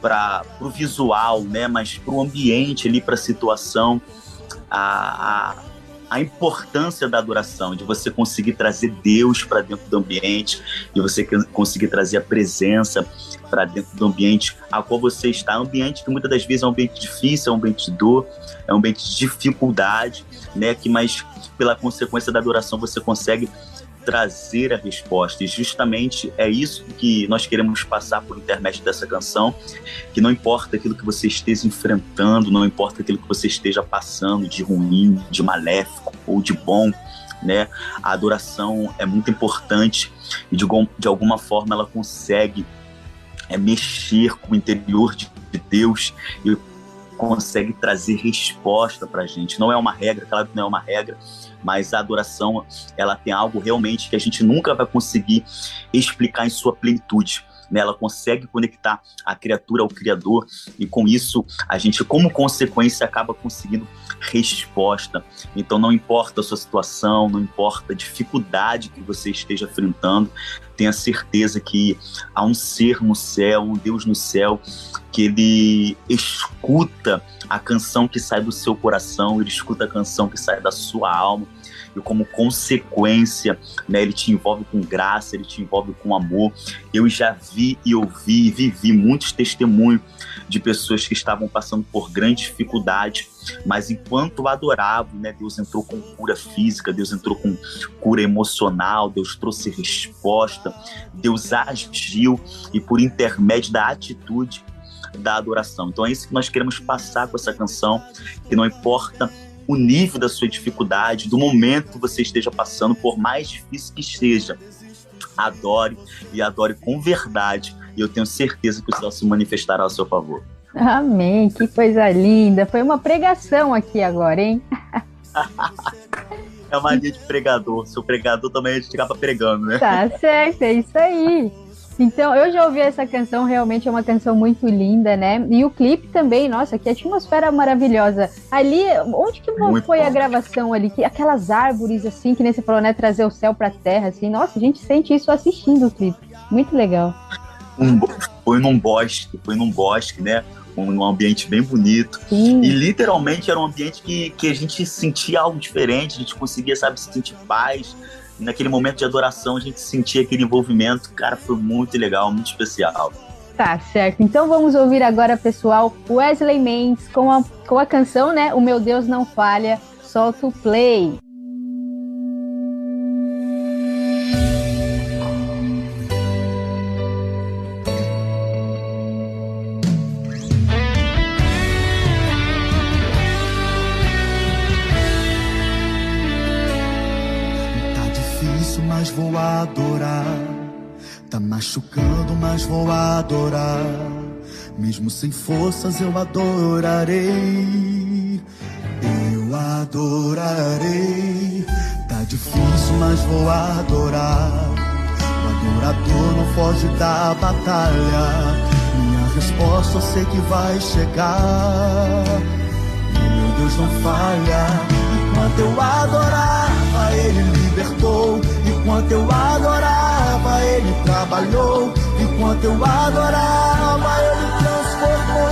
para o visual, né, mas para o ambiente ali, para a situação, a, a, importância da adoração, de você conseguir trazer Deus para dentro do ambiente, de você conseguir trazer a presença para dentro do ambiente a qual você está, ambiente que muitas das vezes é um ambiente difícil, é um ambiente de dor, é um ambiente de dificuldade, né, que mas pela consequência da adoração você consegue trazer a resposta. E justamente é isso que nós queremos passar por intermédio dessa canção, que não importa aquilo que você esteja enfrentando, não importa aquilo que você esteja passando de ruim, de maléfico ou de bom, né? A adoração é muito importante e de, de alguma forma ela consegue é, mexer com o interior de, de Deus e consegue trazer resposta para a gente. Não é uma regra, claro que não é uma regra, mas a adoração ela tem algo realmente que a gente nunca vai conseguir explicar em sua plenitude. Né? Ela consegue conectar a criatura ao Criador e com isso a gente, como consequência, acaba conseguindo resposta. Então não importa a sua situação, não importa a dificuldade que você esteja enfrentando, tenha certeza que há um ser no céu, um Deus no céu, que ele escuta a canção que sai do seu coração, ele escuta a canção que sai da sua alma, e como consequência, né, ele te envolve com graça, ele te envolve com amor. Eu já vi e ouvi e vivi muitos testemunhos de pessoas que estavam passando por grande dificuldade, mas enquanto adoravam, né, Deus entrou com cura física, Deus entrou com cura emocional, Deus trouxe resposta, Deus agiu e por intermédio da atitude da adoração. Então é isso que nós queremos passar com essa canção, que não importa o nível da sua dificuldade, do momento que você esteja passando, por mais difícil que seja, adore e adore com verdade. E eu tenho certeza que o céu se manifestará ao seu favor. Amém, que coisa linda. Foi uma pregação aqui agora, hein? É uma linha de pregador. Seu pregador também a gente acaba pregando, né? Tá certo, é isso aí. Então, eu já ouvi essa canção, realmente é uma canção muito linda, né? E o clipe também, nossa, que atmosfera maravilhosa. Ali, onde que Muito foi a bom. gravação ali? Que, aquelas árvores, assim, que você falou, né? Trazer o céu pra terra, assim. Nossa, a gente sente isso assistindo o clipe. Muito legal. Um, foi num bosque, foi num bosque, né? Um, num ambiente bem bonito. Sim. E literalmente era um ambiente que, que a gente sentia algo diferente, a gente conseguia, sabe, sentir paz. Naquele momento de adoração, a gente sentia aquele envolvimento. Cara, foi muito legal, muito especial. Tá certo. Então vamos ouvir agora, pessoal, Wesley Mendes com a, com a canção, né? O Meu Deus Não Falha. Solta o play. Adorar. Mesmo sem forças, eu adorarei. Eu adorarei. Tá difícil, mas vou adorar. O adorador não foge da batalha. Minha resposta eu sei que vai chegar. Meu Deus não falha. Enquanto eu adorava, Ele libertou. Enquanto eu adorava, Ele trabalhou. Enquanto eu adorava, Ele transformou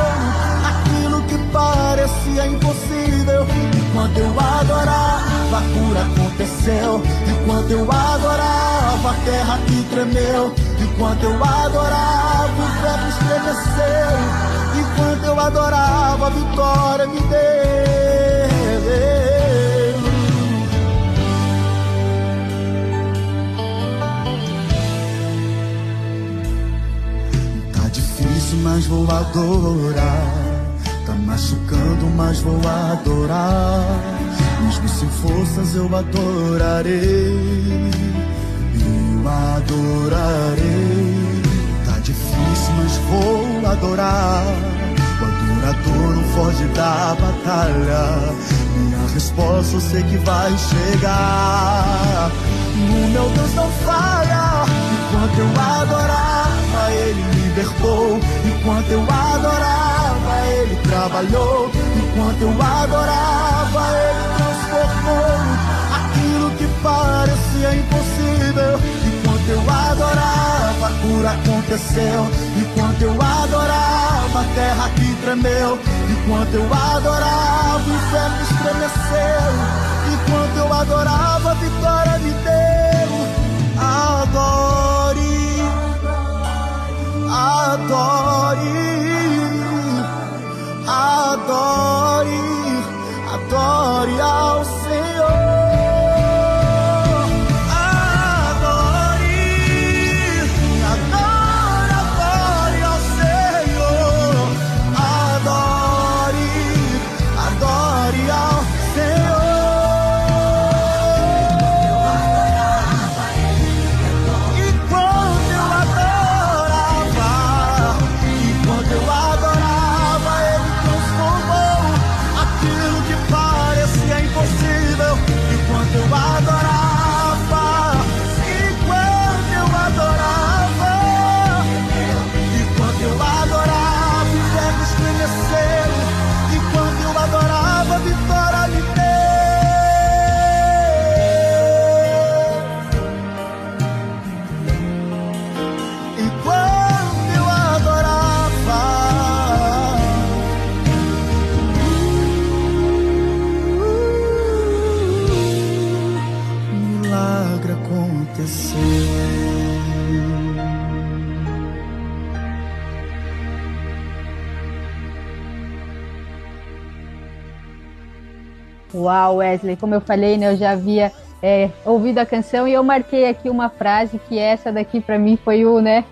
aquilo que parecia impossível. Enquanto eu adorava, a cura aconteceu. Enquanto eu adorava, a terra que tremeu. Enquanto eu adorava, o verbo estremeceu. Enquanto eu adorava, a vitória me deu. Mas vou adorar. Tá machucando, mas vou adorar. Mesmo sem forças, eu adorarei. Eu adorarei. Tá difícil, mas vou adorar. O adorador não foge da batalha. Minha resposta eu sei que vai chegar. O meu Deus não falha. Enquanto eu adorava, Ele libertou. Enquanto eu adorava, Ele trabalhou. Enquanto eu adorava, Ele transformou aquilo que parecia impossível. Enquanto eu adorava, a cura aconteceu. Enquanto eu adorava, a terra que tremeu. Enquanto eu adorava, o inferno estremeceu. Enquanto eu adorava, a vitória me deu. Adore, adore, adore, adore ao Senhor. Uau, Wesley, como eu falei, né, eu já havia é, ouvido a canção e eu marquei aqui uma frase que essa daqui para mim foi o, né,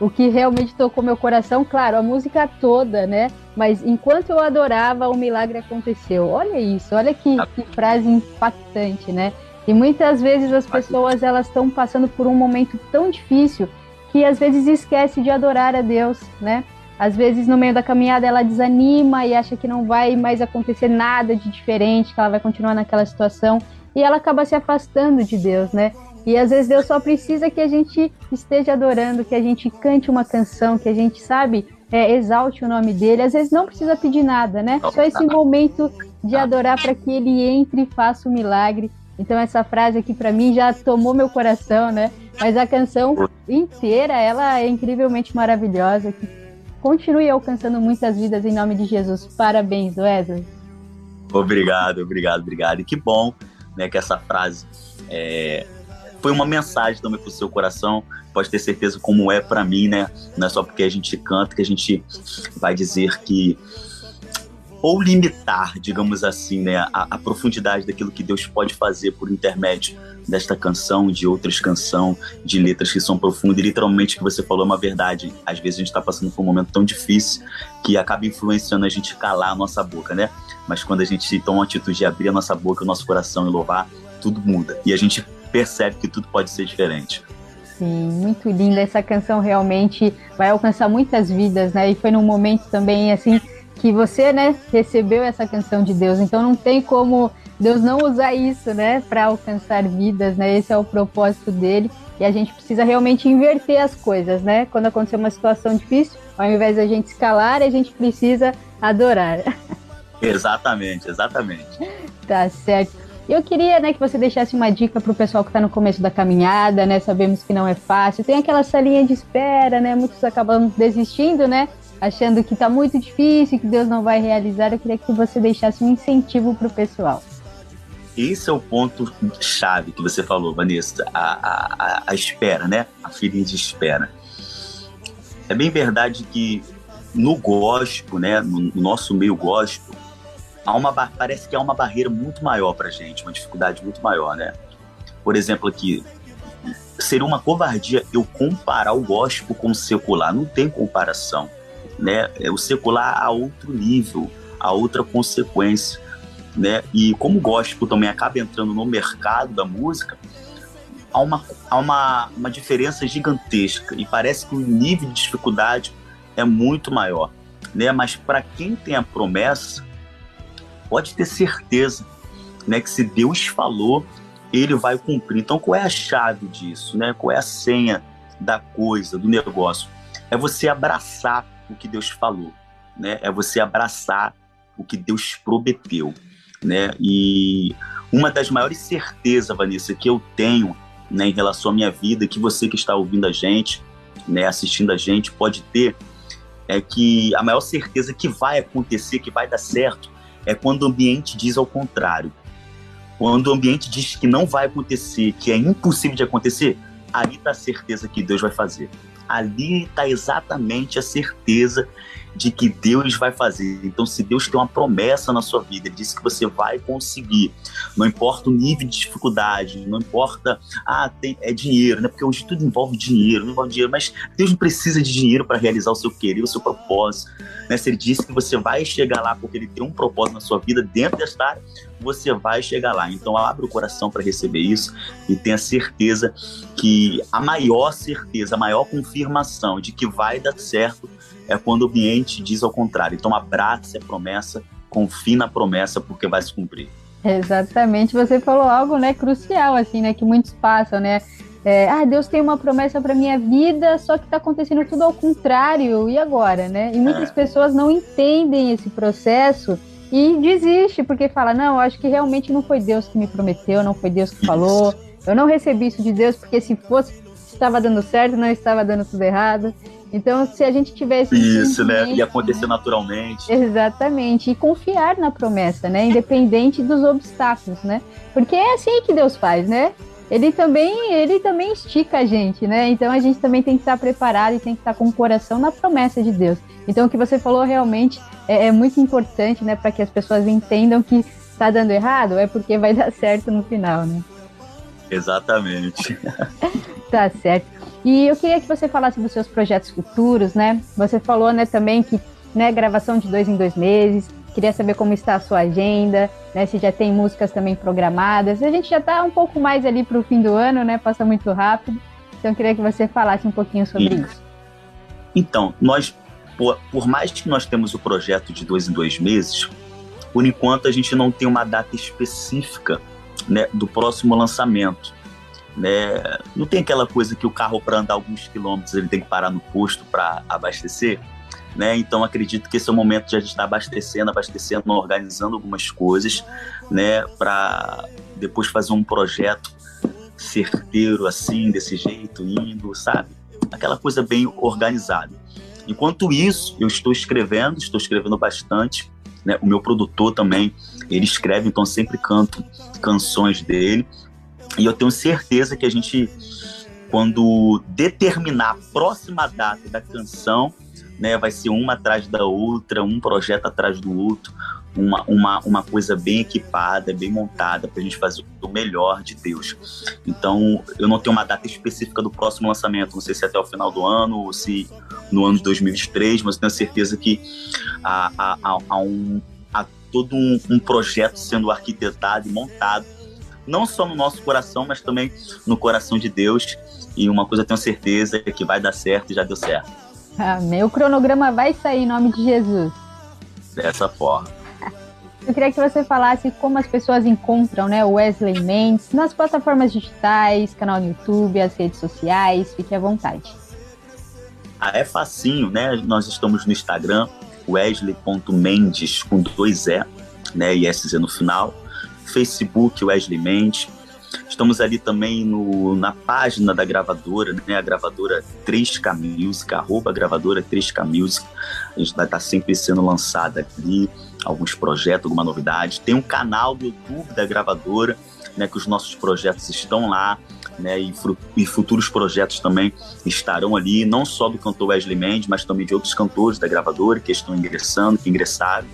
o que realmente tocou meu coração. Claro, a música toda, né? Mas enquanto eu adorava, o milagre aconteceu. Olha isso, olha que, que frase impactante, né? E muitas vezes as pessoas elas estão passando por um momento tão difícil que às vezes esquece de adorar a Deus, né? Às vezes no meio da caminhada ela desanima e acha que não vai mais acontecer nada de diferente, que ela vai continuar naquela situação e ela acaba se afastando de Deus, né? E às vezes Deus só precisa que a gente esteja adorando, que a gente cante uma canção, que a gente, sabe, é, exalte o nome dele. Às vezes não precisa pedir nada, né? Só esse momento de adorar para que ele entre e faça o milagre. Então essa frase aqui para mim já tomou meu coração, né? Mas a canção inteira, ela é incrivelmente maravilhosa. Que continue alcançando muitas vidas em nome de Jesus. Parabéns, Wesley. Obrigado, obrigado, obrigado. E que bom né, que essa frase é, foi uma mensagem também para o seu coração. Pode ter certeza como é para mim, né? Não é só porque a gente canta que a gente vai dizer que ou limitar, digamos assim, né, a, a, profundidade daquilo que Deus pode fazer por intermédio desta canção, de outras canções, de letras que são profundas. E literalmente o que você falou é uma verdade. Às vezes a gente está passando por um momento tão difícil que acaba influenciando a gente calar a nossa boca, né? Mas quando a gente toma a atitude de abrir a nossa boca, o nosso coração e louvar, tudo muda. E a gente percebe que tudo pode ser diferente. Sim, muito linda. Essa canção realmente vai alcançar muitas vidas, né? E foi num momento também, assim, que você, né, recebeu essa canção de Deus. Então não tem como Deus não usar isso, né, para alcançar vidas, né? Esse é o propósito dele. E a gente precisa realmente inverter as coisas, né? Quando acontecer uma situação difícil, ao invés da gente escalar, a gente precisa adorar. Exatamente, exatamente. tá certo. Eu queria, né, que você deixasse uma dica para o pessoal que está no começo da caminhada, né? Sabemos que não é fácil. Tem aquela salinha de espera, né? Muitos acabam desistindo, né? Achando que está muito difícil, que Deus não vai realizar, eu queria que você deixasse um incentivo para o pessoal. Esse é o ponto chave que você falou, Vanessa, a, a, a espera, né? A filhinha de espera. É bem verdade que no gospel, né, no, nosso meio gospel, há uma, parece que há uma barreira muito maior para gente, uma dificuldade muito maior, né? Por exemplo, aqui, seria uma covardia eu comparar o gospel com o secular, não tem comparação né? É o secular a outro nível, a outra consequência, né? E como o gospel também acaba entrando no mercado da música, há uma, há uma, uma diferença gigantesca e parece que o nível de dificuldade é muito maior, né? Mas para quem tem a promessa, pode ter certeza, né? Que se Deus falou, ele vai cumprir. Então, qual é a chave disso, né? Qual é a senha da coisa, do negócio? É você abraçar o que Deus falou, né? É você abraçar o que Deus prometeu, né? E uma das maiores certezas, Vanessa, que eu tenho né, em relação à minha vida, que você que está ouvindo a gente, né, assistindo a gente, pode ter, é que a maior certeza que vai acontecer, que vai dar certo, é quando o ambiente diz ao contrário. Quando o ambiente diz que não vai acontecer, que é impossível de acontecer, ali está a certeza que Deus vai fazer ali está exatamente a certeza de que Deus vai fazer. Então, se Deus tem uma promessa na sua vida, Ele disse que você vai conseguir, não importa o nível de dificuldade, não importa, ah, tem, é dinheiro, né? Porque hoje tudo envolve dinheiro, não envolve dinheiro, mas Deus não precisa de dinheiro para realizar o seu querer, o seu propósito. Né? Se Ele disse que você vai chegar lá porque Ele tem um propósito na sua vida dentro desta área, você vai chegar lá. Então, abre o coração para receber isso e tenha certeza que a maior certeza, a maior confirmação de que vai dar certo é quando o ambiente diz ao contrário. Então abrace a promessa, confie na promessa porque vai se cumprir. Exatamente, você falou algo, né, crucial assim, né, que muitos passam, né? É, ah, Deus tem uma promessa para minha vida, só que está acontecendo tudo ao contrário. E agora, né? E muitas é. pessoas não entendem esse processo e desiste porque fala: "Não, acho que realmente não foi Deus que me prometeu, não foi Deus que falou. Eu não recebi isso de Deus porque se fosse estava dando certo, não estava dando tudo errado". Então, se a gente tivesse. Isso, né? E acontecer naturalmente. Exatamente. E confiar na promessa, né? Independente dos obstáculos, né? Porque é assim que Deus faz, né? Ele também, ele também estica a gente, né? Então a gente também tem que estar preparado e tem que estar com o coração na promessa de Deus. Então o que você falou realmente é, é muito importante, né? Para que as pessoas entendam que está dando errado é porque vai dar certo no final, né? Exatamente. tá certo. E eu queria que você falasse dos seus projetos futuros, né? Você falou, né, também que, né, gravação de dois em dois meses. Queria saber como está a sua agenda, né? Se já tem músicas também programadas. A gente já está um pouco mais ali para o fim do ano, né? Passa muito rápido. Então eu queria que você falasse um pouquinho sobre isso. Então, nós, por, por mais que nós temos o projeto de dois em dois meses, por enquanto a gente não tem uma data específica né, do próximo lançamento. Né? Não tem aquela coisa que o carro, para andar alguns quilômetros, ele tem que parar no posto para abastecer. Né? Então acredito que esse é o momento de a gente estar tá abastecendo, abastecendo, organizando algumas coisas, né, para depois fazer um projeto certeiro assim, desse jeito, indo, sabe? Aquela coisa bem organizada. Enquanto isso, eu estou escrevendo, estou escrevendo bastante. Né? O meu produtor também, ele escreve, então sempre canto canções dele. E eu tenho certeza que a gente, quando determinar a próxima data da canção, né, vai ser uma atrás da outra, um projeto atrás do outro, uma, uma, uma coisa bem equipada, bem montada, para a gente fazer o melhor de Deus. Então, eu não tenho uma data específica do próximo lançamento, não sei se é até o final do ano ou se no ano de 2023, mas tenho certeza que há, há, há, há um, há todo um, um projeto sendo arquitetado e montado, não só no nosso coração, mas também no coração de Deus. E uma coisa eu tenho certeza é que vai dar certo e já deu certo. Amém. O cronograma vai sair em nome de Jesus. Dessa forma. Eu queria que você falasse como as pessoas encontram né, o Wesley Mendes nas plataformas digitais, canal no YouTube, as redes sociais. Fique à vontade. Ah, é facinho, né? Nós estamos no Instagram, wesley.mendes com dois E, né? E SZ no final. Facebook, Wesley Mendes. Estamos ali também no, na página da gravadora, né? A gravadora 3K Music, arroba gravadora 3K Music. A gente vai estar sempre sendo lançada ali, alguns projetos, alguma novidade. Tem um canal do YouTube da gravadora, né? Que os nossos projetos estão lá, né? E, e futuros projetos também estarão ali, não só do cantor Wesley Mendes, mas também de outros cantores da gravadora que estão ingressando, que ingressaram,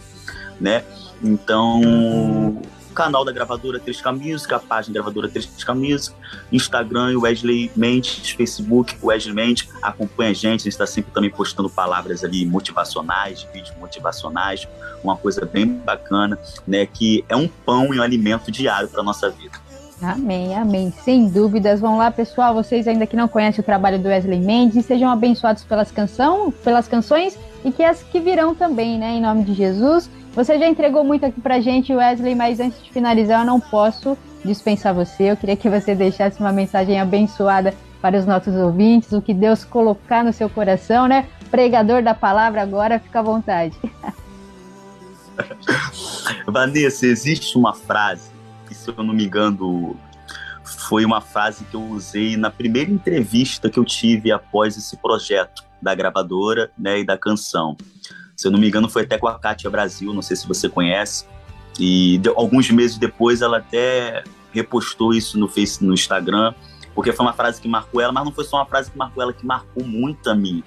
né? Então, canal da gravadora 3K Music, a página gravadora 3K Music, Instagram Wesley Mendes, Facebook Wesley Mendes, acompanha a gente, a gente está sempre também postando palavras ali motivacionais, vídeos motivacionais, uma coisa bem bacana, né, que é um pão e um alimento diário para nossa vida. Amém, amém. Sem dúvidas. Vão lá, pessoal. Vocês ainda que não conhecem o trabalho do Wesley Mendes, sejam abençoados pelas, canção, pelas canções e que as que virão também, né? Em nome de Jesus. Você já entregou muito aqui pra gente, Wesley, mas antes de finalizar, eu não posso dispensar você. Eu queria que você deixasse uma mensagem abençoada para os nossos ouvintes, o que Deus colocar no seu coração, né? Pregador da palavra agora, fica à vontade. Vanessa, existe uma frase, que se eu não me engano, foi uma frase que eu usei na primeira entrevista que eu tive após esse projeto da gravadora né, e da canção. Se eu não me engano, foi até com a Kátia Brasil, não sei se você conhece. E de, alguns meses depois ela até repostou isso no Face, no Instagram, porque foi uma frase que marcou ela, mas não foi só uma frase que marcou ela, que marcou muito a mim,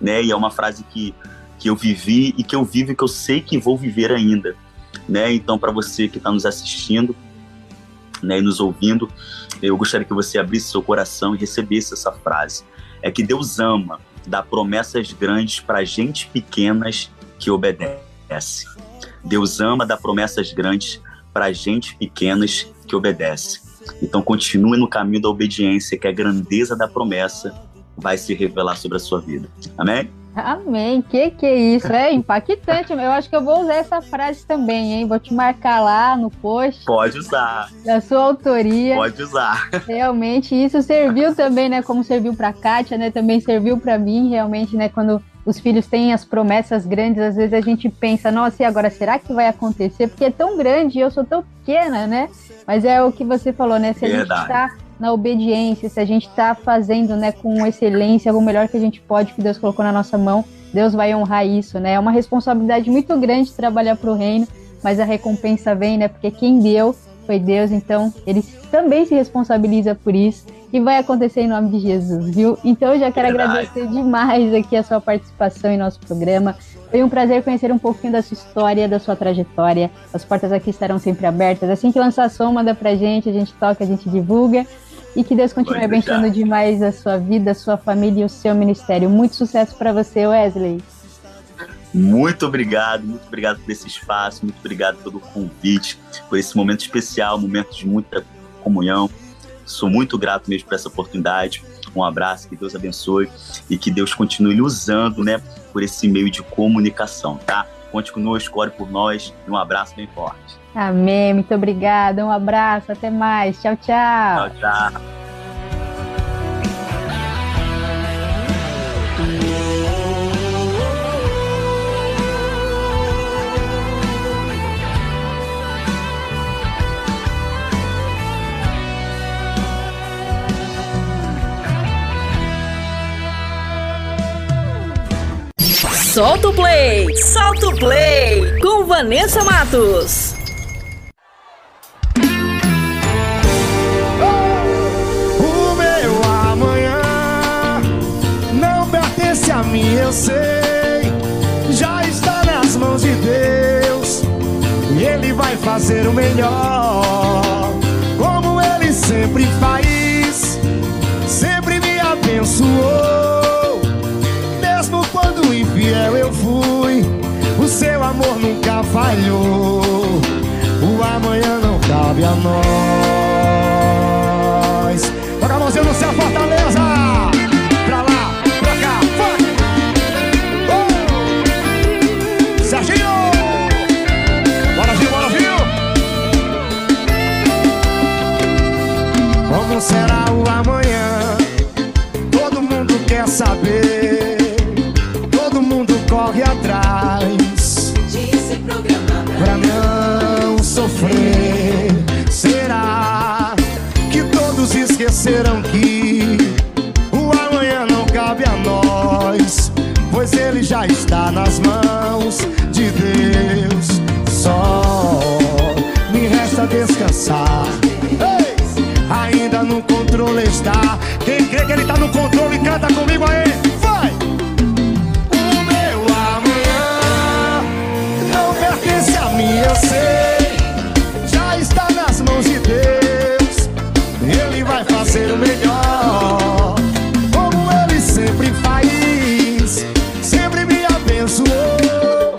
né? E é uma frase que, que eu vivi e que eu vivo e que eu sei que vou viver ainda, né? Então, para você que está nos assistindo, né, e nos ouvindo, eu gostaria que você abrisse seu coração e recebesse essa frase. É que Deus ama dar promessas grandes para gente pequenas que obedece. Deus ama dar promessas grandes para gente pequenas que obedece. Então continue no caminho da obediência, que a grandeza da promessa vai se revelar sobre a sua vida. Amém? Amém. Que que é isso? É impactante. Eu acho que eu vou usar essa frase também, hein? Vou te marcar lá no post. Pode usar. Da sua autoria. Pode usar. Realmente isso serviu também, né? Como serviu para Kátia, né? Também serviu para mim, realmente, né? Quando os filhos têm as promessas grandes, às vezes a gente pensa, nossa, e agora será que vai acontecer? Porque é tão grande e eu sou tão pequena, né? Mas é o que você falou, né? Se a Verdade. gente tá na obediência, se a gente está fazendo né, com excelência o melhor que a gente pode, que Deus colocou na nossa mão, Deus vai honrar isso, né? É uma responsabilidade muito grande trabalhar para o reino, mas a recompensa vem, né? Porque quem deu foi Deus, então ele também se responsabiliza por isso e vai acontecer em nome de Jesus, viu? Então eu já quero agradecer demais aqui a sua participação em nosso programa. Foi um prazer conhecer um pouquinho da sua história, da sua trajetória. As portas aqui estarão sempre abertas. Assim que lançar som, manda pra gente, a gente toca, a gente divulga. E que Deus continue abençoando demais a sua vida, a sua família e o seu ministério. Muito sucesso para você, Wesley. Muito obrigado, muito obrigado por esse espaço, muito obrigado pelo convite, por esse momento especial, momento de muita comunhão. Sou muito grato mesmo por essa oportunidade. Um abraço, que Deus abençoe e que Deus continue usando, né, por esse meio de comunicação, tá? Conte conosco, ore por nós e um abraço bem forte. Amém, muito obrigada. Um abraço, até mais. Tchau, tchau. Tchau, tchau. Solta o play, solta o play com Vanessa Matos. Mim, eu sei. Já está nas mãos de Deus. E Ele vai fazer o melhor. Como Ele sempre faz. Sempre me abençoou. Mesmo quando infiel eu fui. O seu amor nunca falhou. O amanhã não cabe a nós. Toca a mãozinha no céu, Fortaleza! Será o amanhã? Todo mundo quer saber. Todo mundo corre atrás. Pra não sofrer. Será que todos esqueceram que o amanhã não cabe a nós? Pois ele já está nas mãos de Deus. Só me resta descansar. Controle está. Quem crê que ele tá no controle, canta comigo aí. Vai! O meu amanhã não pertence a mim, eu sei. Já está nas mãos de Deus. Ele vai fazer o melhor. Como ele sempre faz. Sempre me abençoou.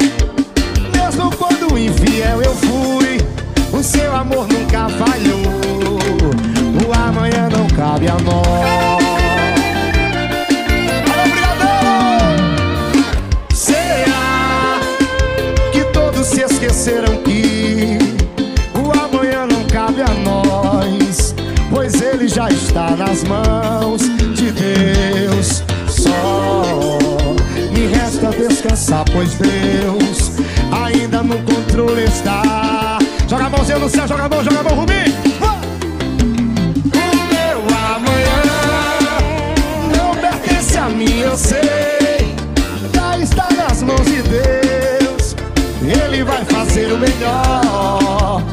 Mesmo quando infiel eu fui. O seu amor nunca Brigadeiro! Será que todos se esqueceram que o amanhã não cabe a nós? Pois ele já está nas mãos de Deus. Só me resta descansar, pois Deus ainda no controle está. Joga a mãozinha no céu, joga a mão, joga a mão, Rubim! Pertence a mim, eu sei. Já está nas mãos de Deus. Ele vai fazer o melhor.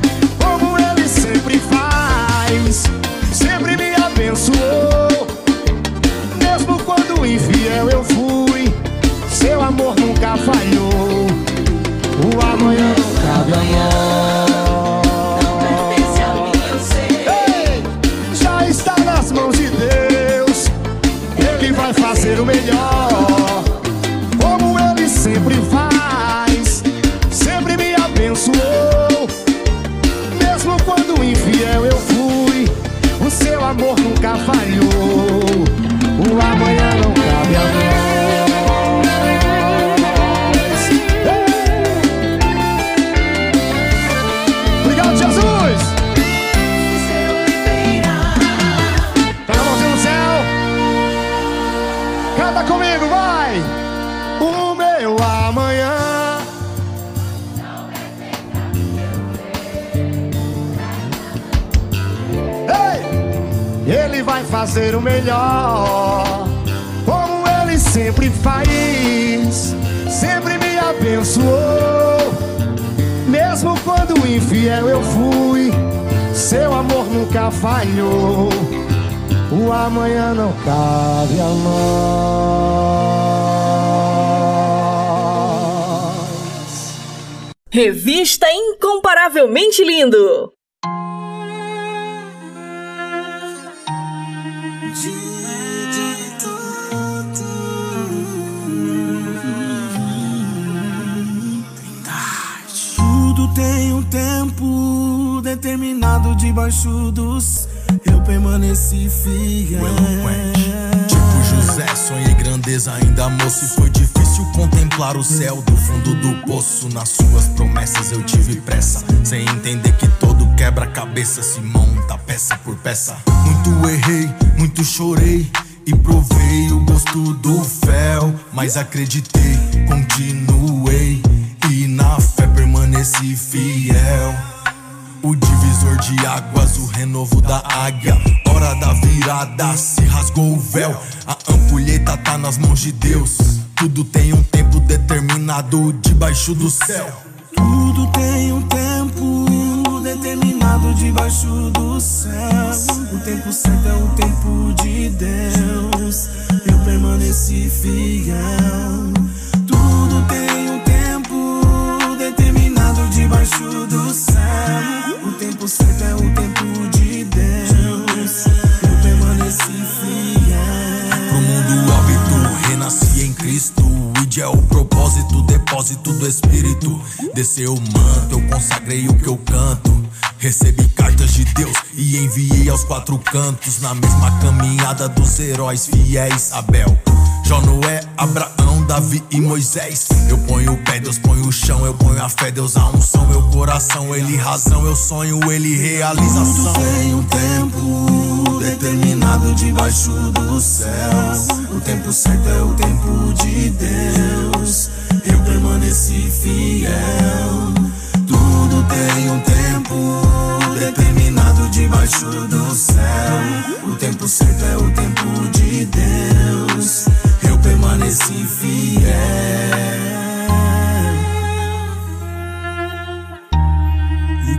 Como ele sempre faz. Sempre me abençoou. Mesmo quando infiel eu fui. Seu amor nunca falhou. O amanhã não cabe a nunca. Fazer o melhor, como ele sempre faz. Sempre me abençoou, mesmo quando infiel eu fui. Seu amor nunca falhou. O amanhã não cabe a nós. Revista Incomparavelmente Lindo. Determinado debaixo dos. Eu permaneci fiel. Tipo José, sonhei grandeza ainda moço e foi difícil contemplar o céu do fundo do poço. Nas suas promessas eu tive pressa, sem entender que todo quebra-cabeça se monta peça por peça. Muito errei, muito chorei e provei o gosto do fel, mas acreditei, continuei O divisor de águas, o renovo da águia. Hora da virada, se rasgou o véu. A ampulheta tá nas mãos de Deus. tudo tem um tempo determinado debaixo do céu. Tudo tem um tempo determinado debaixo do céu. O tempo certo é o tempo de Deus. Eu permaneci fiel. Tudo tem um tempo determinado debaixo do céu. O tempo certo é o tempo de Deus. Eu permaneci fiel. Pro mundo óbito, renasci em Cristo. Id é o propósito, depósito do Espírito. Desceu o manto, eu consagrei o que eu canto. Recebi cartas de Deus e enviei aos quatro cantos. Na mesma caminhada dos heróis fiéis. Abel, Jó, Noé, Abraão, Davi e Moisés. Eu ponho o pé, Deus põe o chão. Eu ponho a fé, Deus a unção. Meu coração, ele razão. Eu sonho, ele realização. Tudo tem um tempo determinado debaixo do céu. O tempo certo é o tempo de Deus. Eu permaneci fiel. Tudo tem um tempo determinado debaixo do céu. O tempo certo é o tempo de Deus. Eu permaneci fiel. E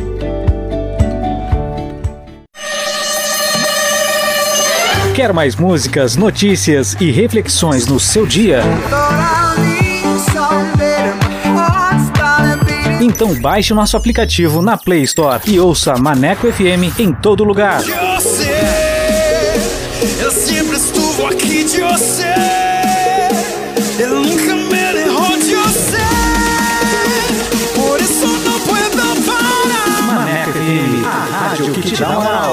Quer mais músicas, notícias e reflexões no seu dia? Então baixe o nosso aplicativo na Play Store e ouça Maneco FM em todo lugar. Você, eu sempre estuvo aqui de você. Eu nunca me errou de você. Por isso não puedo parar. Maneco FM, a rádio que te dá moral.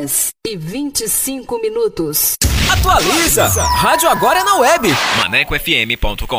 Horas e 25 minutos. Atualiza! Rádio agora é na web. ManecoFM.com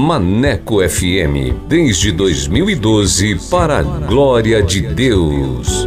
Maneco FM, desde 2012, para a glória de Deus.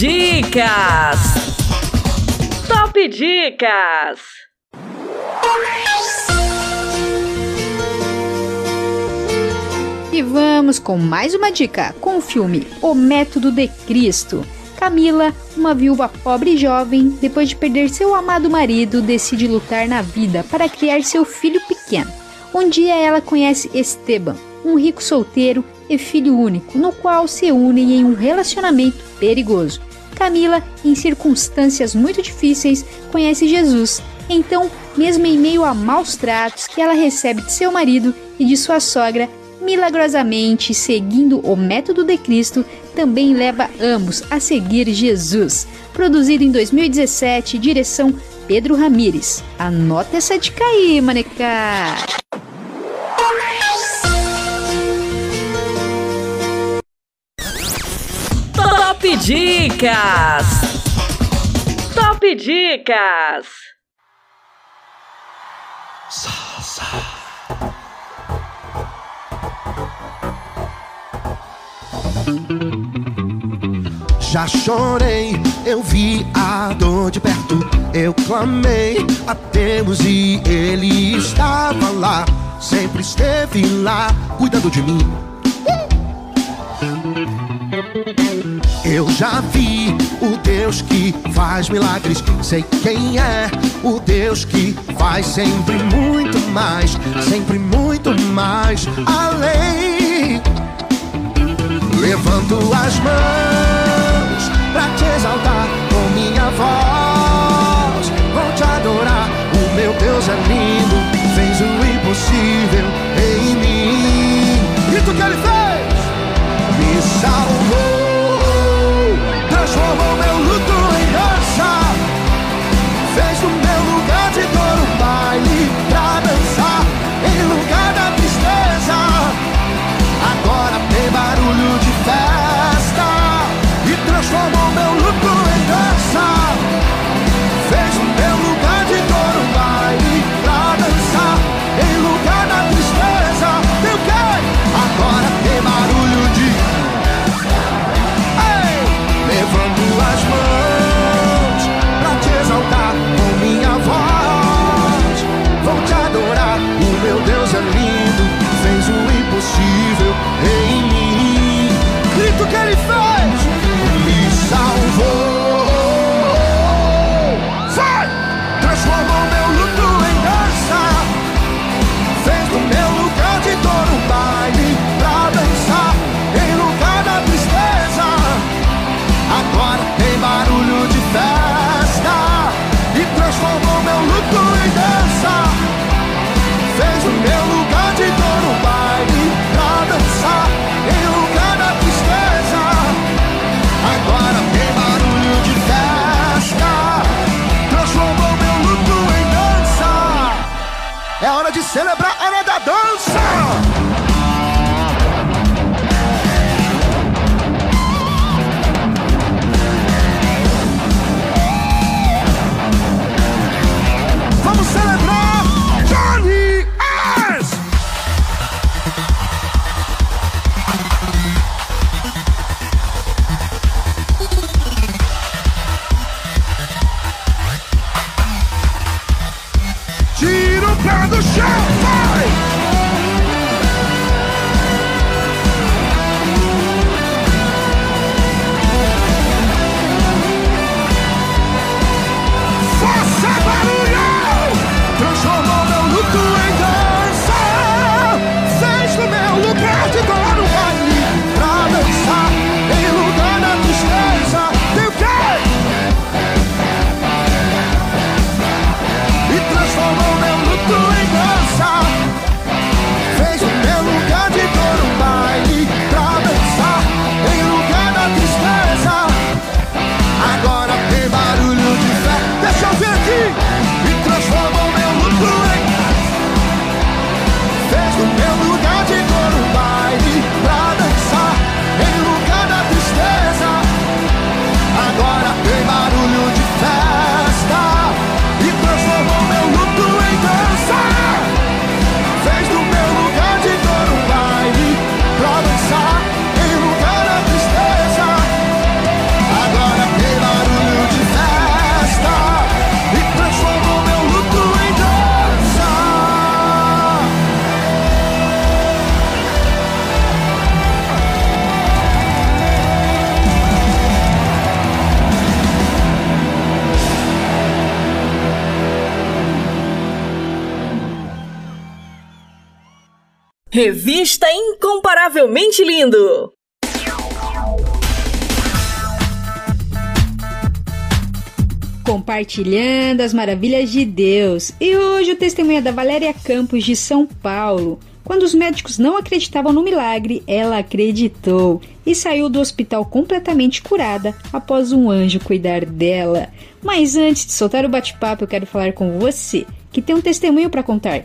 Dicas! Top Dicas! E vamos com mais uma dica com o filme O Método de Cristo. Camila, uma viúva pobre e jovem, depois de perder seu amado marido, decide lutar na vida para criar seu filho pequeno. Um dia ela conhece Esteban, um rico solteiro e filho único, no qual se unem em um relacionamento perigoso. Camila, em circunstâncias muito difíceis, conhece Jesus. Então, mesmo em meio a maus tratos que ela recebe de seu marido e de sua sogra, milagrosamente seguindo o método de Cristo, também leva ambos a seguir Jesus. Produzido em 2017, direção Pedro Ramires. Anota essa dica aí, maneca! Top Dicas! Top Dicas! Já chorei, eu vi a dor de perto. Eu clamei a Deus e Ele estava lá. Sempre esteve lá, cuidando de mim. Eu já vi o Deus que faz milagres. Sei quem é o Deus que faz sempre muito mais, sempre muito mais além. Levanto as mãos pra te exaltar com minha voz. Vou te adorar, o meu Deus é lindo, fez o impossível em mim. E que ele fez? Me salvou, transformou que ele fez, Revista Incomparavelmente Lindo. Compartilhando as maravilhas de Deus. E hoje o testemunho é da Valéria Campos de São Paulo. Quando os médicos não acreditavam no milagre, ela acreditou e saiu do hospital completamente curada após um anjo cuidar dela. Mas antes de soltar o bate-papo, eu quero falar com você que tem um testemunho para contar.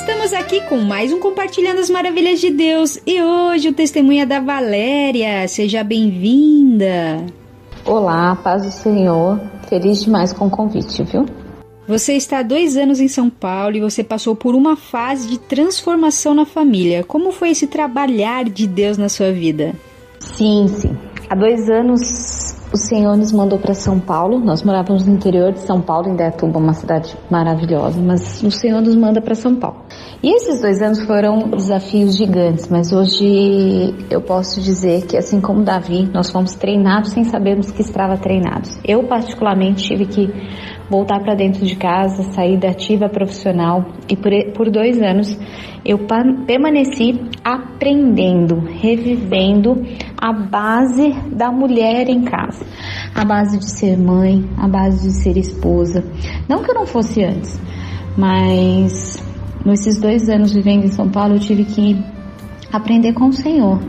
Estamos aqui com mais um Compartilhando as Maravilhas de Deus. E hoje o testemunho é da Valéria. Seja bem-vinda. Olá, paz do Senhor. Feliz demais com o convite, viu? Você está há dois anos em São Paulo e você passou por uma fase de transformação na família. Como foi esse trabalhar de Deus na sua vida? Sim, sim. Há dois anos o Senhor nos mandou para São Paulo. Nós morávamos no interior de São Paulo, em Dayatuba, uma cidade maravilhosa, mas o Senhor nos manda para São Paulo. E esses dois anos foram desafios gigantes, mas hoje eu posso dizer que, assim como Davi, nós fomos treinados sem sabermos que estava treinados. Eu, particularmente, tive que voltar para dentro de casa, sair da ativa profissional e por, por dois anos eu permaneci aprendendo, revivendo a base da mulher em casa, a base de ser mãe, a base de ser esposa. Não que eu não fosse antes, mas nesses dois anos vivendo em São Paulo eu tive que aprender com o Senhor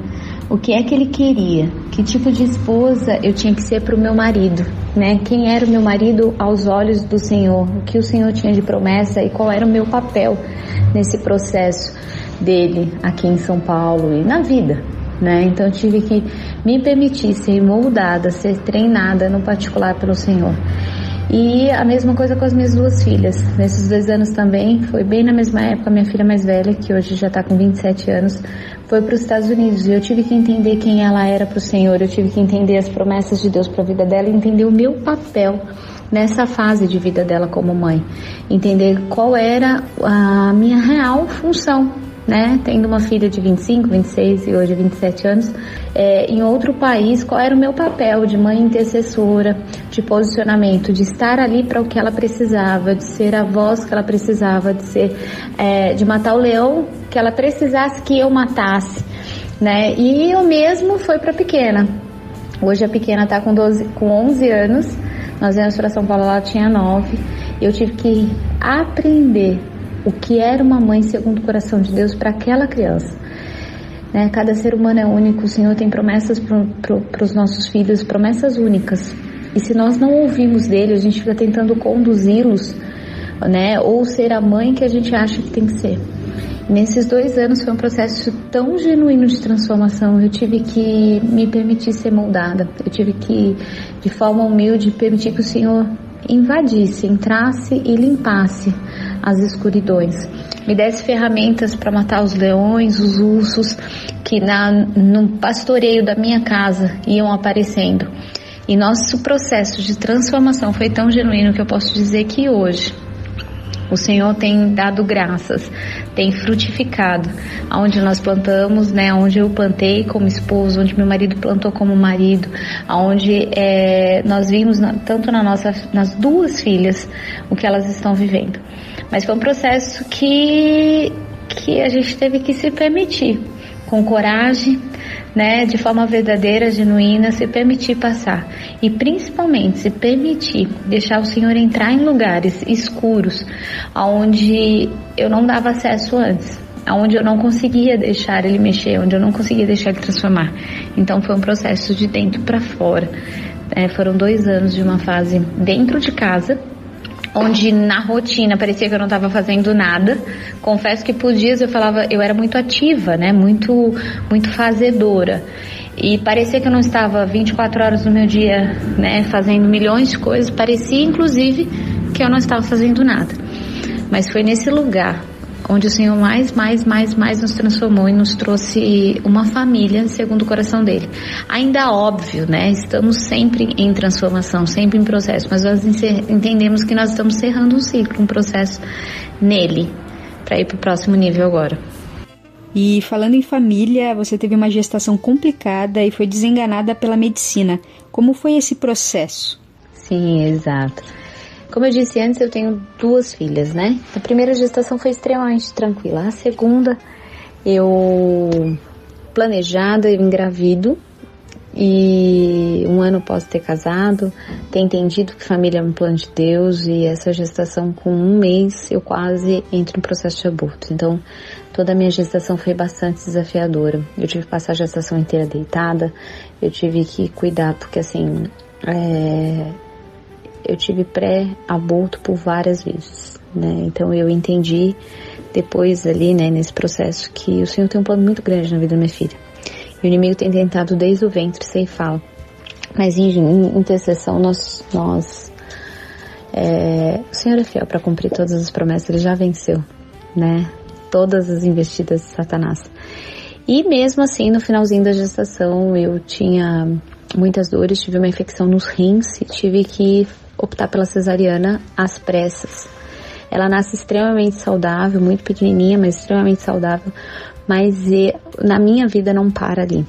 o que é que ele queria, que tipo de esposa eu tinha que ser para o meu marido, né? Quem era o meu marido aos olhos do Senhor, o que o Senhor tinha de promessa e qual era o meu papel nesse processo dele aqui em São Paulo e na vida, né? Então tive que me permitir ser moldada, ser treinada no particular pelo Senhor. E a mesma coisa com as minhas duas filhas. Nesses dois anos também, foi bem na mesma época, minha filha mais velha, que hoje já está com 27 anos, foi para os Estados Unidos. E eu tive que entender quem ela era para o Senhor, eu tive que entender as promessas de Deus para a vida dela entender o meu papel nessa fase de vida dela como mãe. Entender qual era a minha real função né? Tendo uma filha de 25, 26 e hoje 27 anos, é, em outro país, qual era o meu papel de mãe intercessora, de posicionamento, de estar ali para o que ela precisava, de ser a voz que ela precisava, de ser, é, de matar o leão que ela precisasse que eu matasse, né? E o mesmo foi para a pequena. Hoje a pequena está com, 12, com 11 anos, nós viemos para São Paulo, ela tinha 9. Eu tive que aprender o que era uma mãe segundo o coração de Deus para aquela criança. Né? Cada ser humano é único, o Senhor tem promessas para os nossos filhos, promessas únicas. E se nós não ouvimos dele, a gente fica tentando conduzi-los, né? Ou ser a mãe que a gente acha que tem que ser. Nesses dois anos foi um processo tão genuíno de transformação. Eu tive que me permitir ser moldada. Eu tive que, de forma humilde, permitir que o Senhor invadisse, entrasse e limpasse as escuridões. Me desse ferramentas para matar os leões, os ursos que na, no pastoreio da minha casa iam aparecendo. E nosso processo de transformação foi tão genuíno que eu posso dizer que hoje o Senhor tem dado graças, tem frutificado. Onde nós plantamos, né? Onde eu plantei como esposo, onde meu marido plantou como marido, onde é, nós vimos na, tanto na nossa, nas duas filhas o que elas estão vivendo. Mas foi um processo que que a gente teve que se permitir, com coragem, né, de forma verdadeira, genuína, se permitir passar e principalmente se permitir deixar o Senhor entrar em lugares escuros, aonde eu não dava acesso antes, aonde eu não conseguia deixar ele mexer, onde eu não conseguia deixar ele transformar. Então foi um processo de dentro para fora. É, foram dois anos de uma fase dentro de casa onde na rotina parecia que eu não estava fazendo nada. Confesso que por dias eu falava, eu era muito ativa, né? Muito, muito fazedora. E parecia que eu não estava 24 horas do meu dia, né, fazendo milhões de coisas. Parecia, inclusive, que eu não estava fazendo nada. Mas foi nesse lugar onde o Senhor mais, mais, mais, mais nos transformou e nos trouxe uma família segundo o coração dele. Ainda óbvio, né? Estamos sempre em transformação, sempre em processo, mas nós entendemos que nós estamos cerrando um ciclo, um processo nele, para ir para o próximo nível agora. E falando em família, você teve uma gestação complicada e foi desenganada pela medicina. Como foi esse processo? Sim, exato. Como eu disse antes, eu tenho duas filhas, né? A primeira gestação foi extremamente tranquila. A segunda, eu planejada, eu engravido e um ano após ter casado, ter entendido que família é um plano de Deus e essa gestação com um mês eu quase entro em processo de aborto. Então toda a minha gestação foi bastante desafiadora. Eu tive que passar a gestação inteira deitada, eu tive que cuidar porque assim é, eu tive pré-aborto por várias vezes, né? Então eu entendi depois ali, né, nesse processo que o Senhor tem um plano muito grande na vida da minha filha. E o inimigo tem tentado desde o ventre ceifá-la. Mas em, em intercessão nós, nós é, o Senhor é fiel para cumprir todas as promessas, ele já venceu, né? Todas as investidas de Satanás. E mesmo assim, no finalzinho da gestação, eu tinha muitas dores, tive uma infecção nos rins e tive que optar pela cesariana às pressas. Ela nasce extremamente saudável, muito pequenininha, mas extremamente saudável, mas na minha vida não para ali.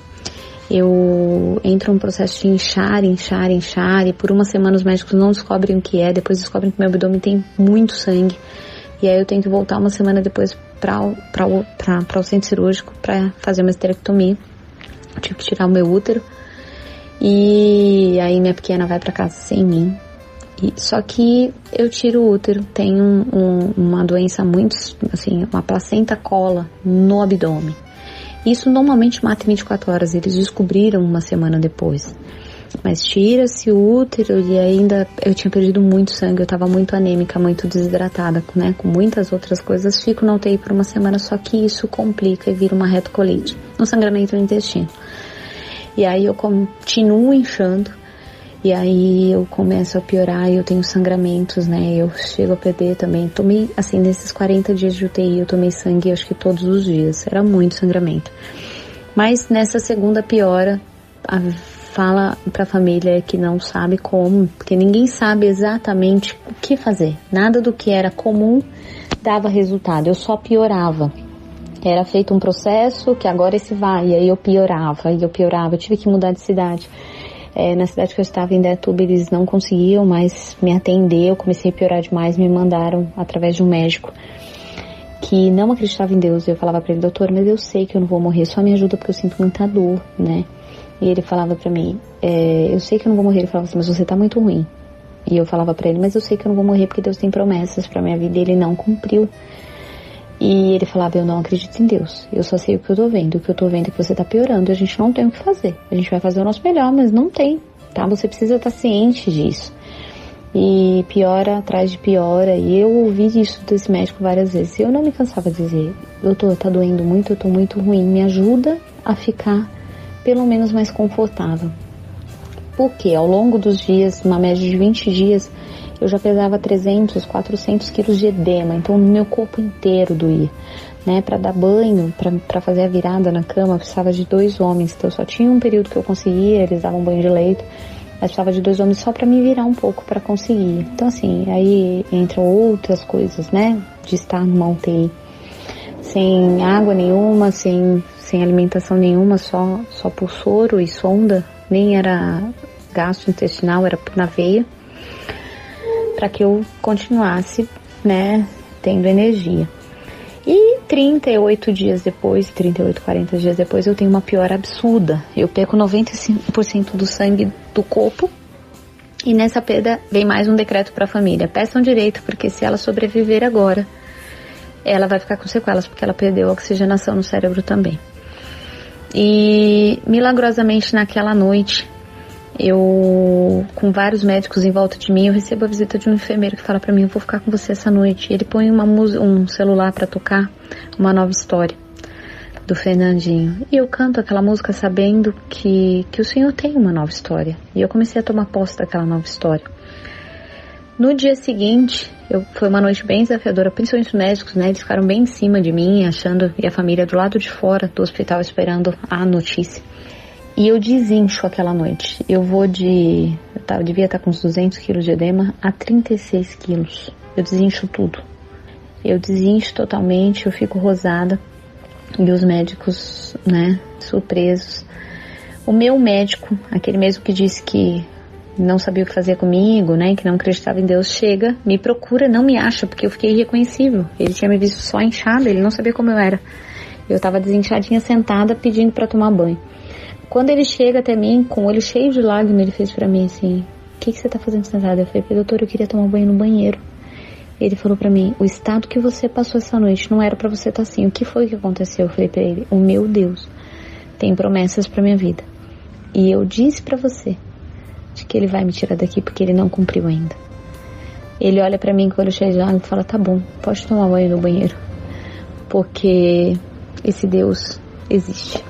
Eu entro num processo de inchar, inchar, inchar, e por uma semana os médicos não descobrem o que é, depois descobrem que meu abdômen tem muito sangue, e aí eu tenho que voltar uma semana depois para o centro cirúrgico para fazer uma esterectomia. Eu tive que tirar o meu útero. E aí minha pequena vai para casa sem mim. Só que eu tiro o útero, tenho um, um, uma doença muito, assim, uma placenta cola no abdômen. Isso normalmente mata em 24 horas, eles descobriram uma semana depois. Mas tira-se o útero e ainda eu tinha perdido muito sangue, eu estava muito anêmica, muito desidratada, né? Com muitas outras coisas, fico na UTI por uma semana, só que isso complica e vira uma retocolite, um sangramento no intestino. E aí eu continuo inchando, e aí eu começo a piorar e eu tenho sangramentos, né? Eu chego a perder também. Tomei, assim, nesses 40 dias de UTI, eu tomei sangue acho que todos os dias. Era muito sangramento. Mas nessa segunda piora, a, fala pra família que não sabe como, porque ninguém sabe exatamente o que fazer. Nada do que era comum dava resultado, eu só piorava. Era feito um processo que agora esse vai, e aí eu piorava, e eu piorava, eu tive que mudar de cidade. É, na cidade que eu estava em Detuba, eles não conseguiam mais me atender, eu comecei a piorar demais, me mandaram através de um médico que não acreditava em Deus. Eu falava para ele, doutor, mas eu sei que eu não vou morrer, só me ajuda porque eu sinto muita dor, né? E ele falava para mim, é, eu sei que eu não vou morrer. Ele falava assim, mas você tá muito ruim. E eu falava para ele, mas eu sei que eu não vou morrer porque Deus tem promessas para minha vida e ele não cumpriu. E ele falava, eu não acredito em Deus. Eu só sei o que eu tô vendo. O que eu tô vendo é que você tá piorando. A gente não tem o que fazer. A gente vai fazer o nosso melhor, mas não tem, tá? Você precisa estar tá ciente disso. E piora atrás de piora. E eu ouvi isso desse médico várias vezes. Eu não me cansava de dizer, doutor, tá doendo muito, eu tô muito ruim. Me ajuda a ficar pelo menos mais confortável. Porque ao longo dos dias, uma média de 20 dias, eu já pesava 300, 400 quilos de edema, então meu corpo inteiro doía. Né, para dar banho, para fazer a virada na cama, precisava de dois homens. Então só tinha um período que eu conseguia, eles davam banho de leito, mas precisava de dois homens só para me virar um pouco para conseguir. Então assim, aí entram outras coisas, né, de estar numa UTI sem água nenhuma, sem, sem alimentação nenhuma, só só por soro e sonda, nem era gasto intestinal, era na veia para que eu continuasse, né, tendo energia. E 38 dias depois, 38, 40 dias depois, eu tenho uma pior absurda. Eu perco 95% do sangue do corpo. E nessa perda vem mais um decreto para a família. Peçam direito, porque se ela sobreviver agora, ela vai ficar com sequelas, porque ela perdeu a oxigenação no cérebro também. E milagrosamente naquela noite, eu, com vários médicos em volta de mim, eu recebo a visita de um enfermeiro que fala para mim: Eu vou ficar com você essa noite. Ele põe uma um celular para tocar uma nova história do Fernandinho. E eu canto aquela música sabendo que, que o Senhor tem uma nova história. E eu comecei a tomar posse daquela nova história. No dia seguinte, eu, foi uma noite bem desafiadora, principalmente os médicos, né? Eles ficaram bem em cima de mim, achando, e a família do lado de fora do hospital esperando a notícia. E eu desincho aquela noite. Eu vou de. Eu tava, devia estar com uns 200 quilos de edema a 36 quilos. Eu desincho tudo. Eu desincho totalmente, eu fico rosada. E os médicos, né, surpresos. O meu médico, aquele mesmo que disse que não sabia o que fazer comigo, né, que não acreditava em Deus, chega, me procura, não me acha, porque eu fiquei irreconhecível. Ele tinha me visto só inchada, ele não sabia como eu era. Eu tava desinchadinha sentada pedindo para tomar banho. Quando ele chega até mim, com o olho cheio de lágrimas, ele fez para mim assim: O que, que você tá fazendo sentada? Eu falei: Doutor, eu queria tomar banho no banheiro. Ele falou para mim: O estado que você passou essa noite não era para você estar tá assim. O que foi que aconteceu? Eu falei para ele: O meu Deus tem promessas para minha vida. E eu disse para você de que ele vai me tirar daqui porque ele não cumpriu ainda. Ele olha para mim com o olho cheio de lágrimas e fala: Tá bom, pode tomar banho no banheiro. Porque esse Deus existe.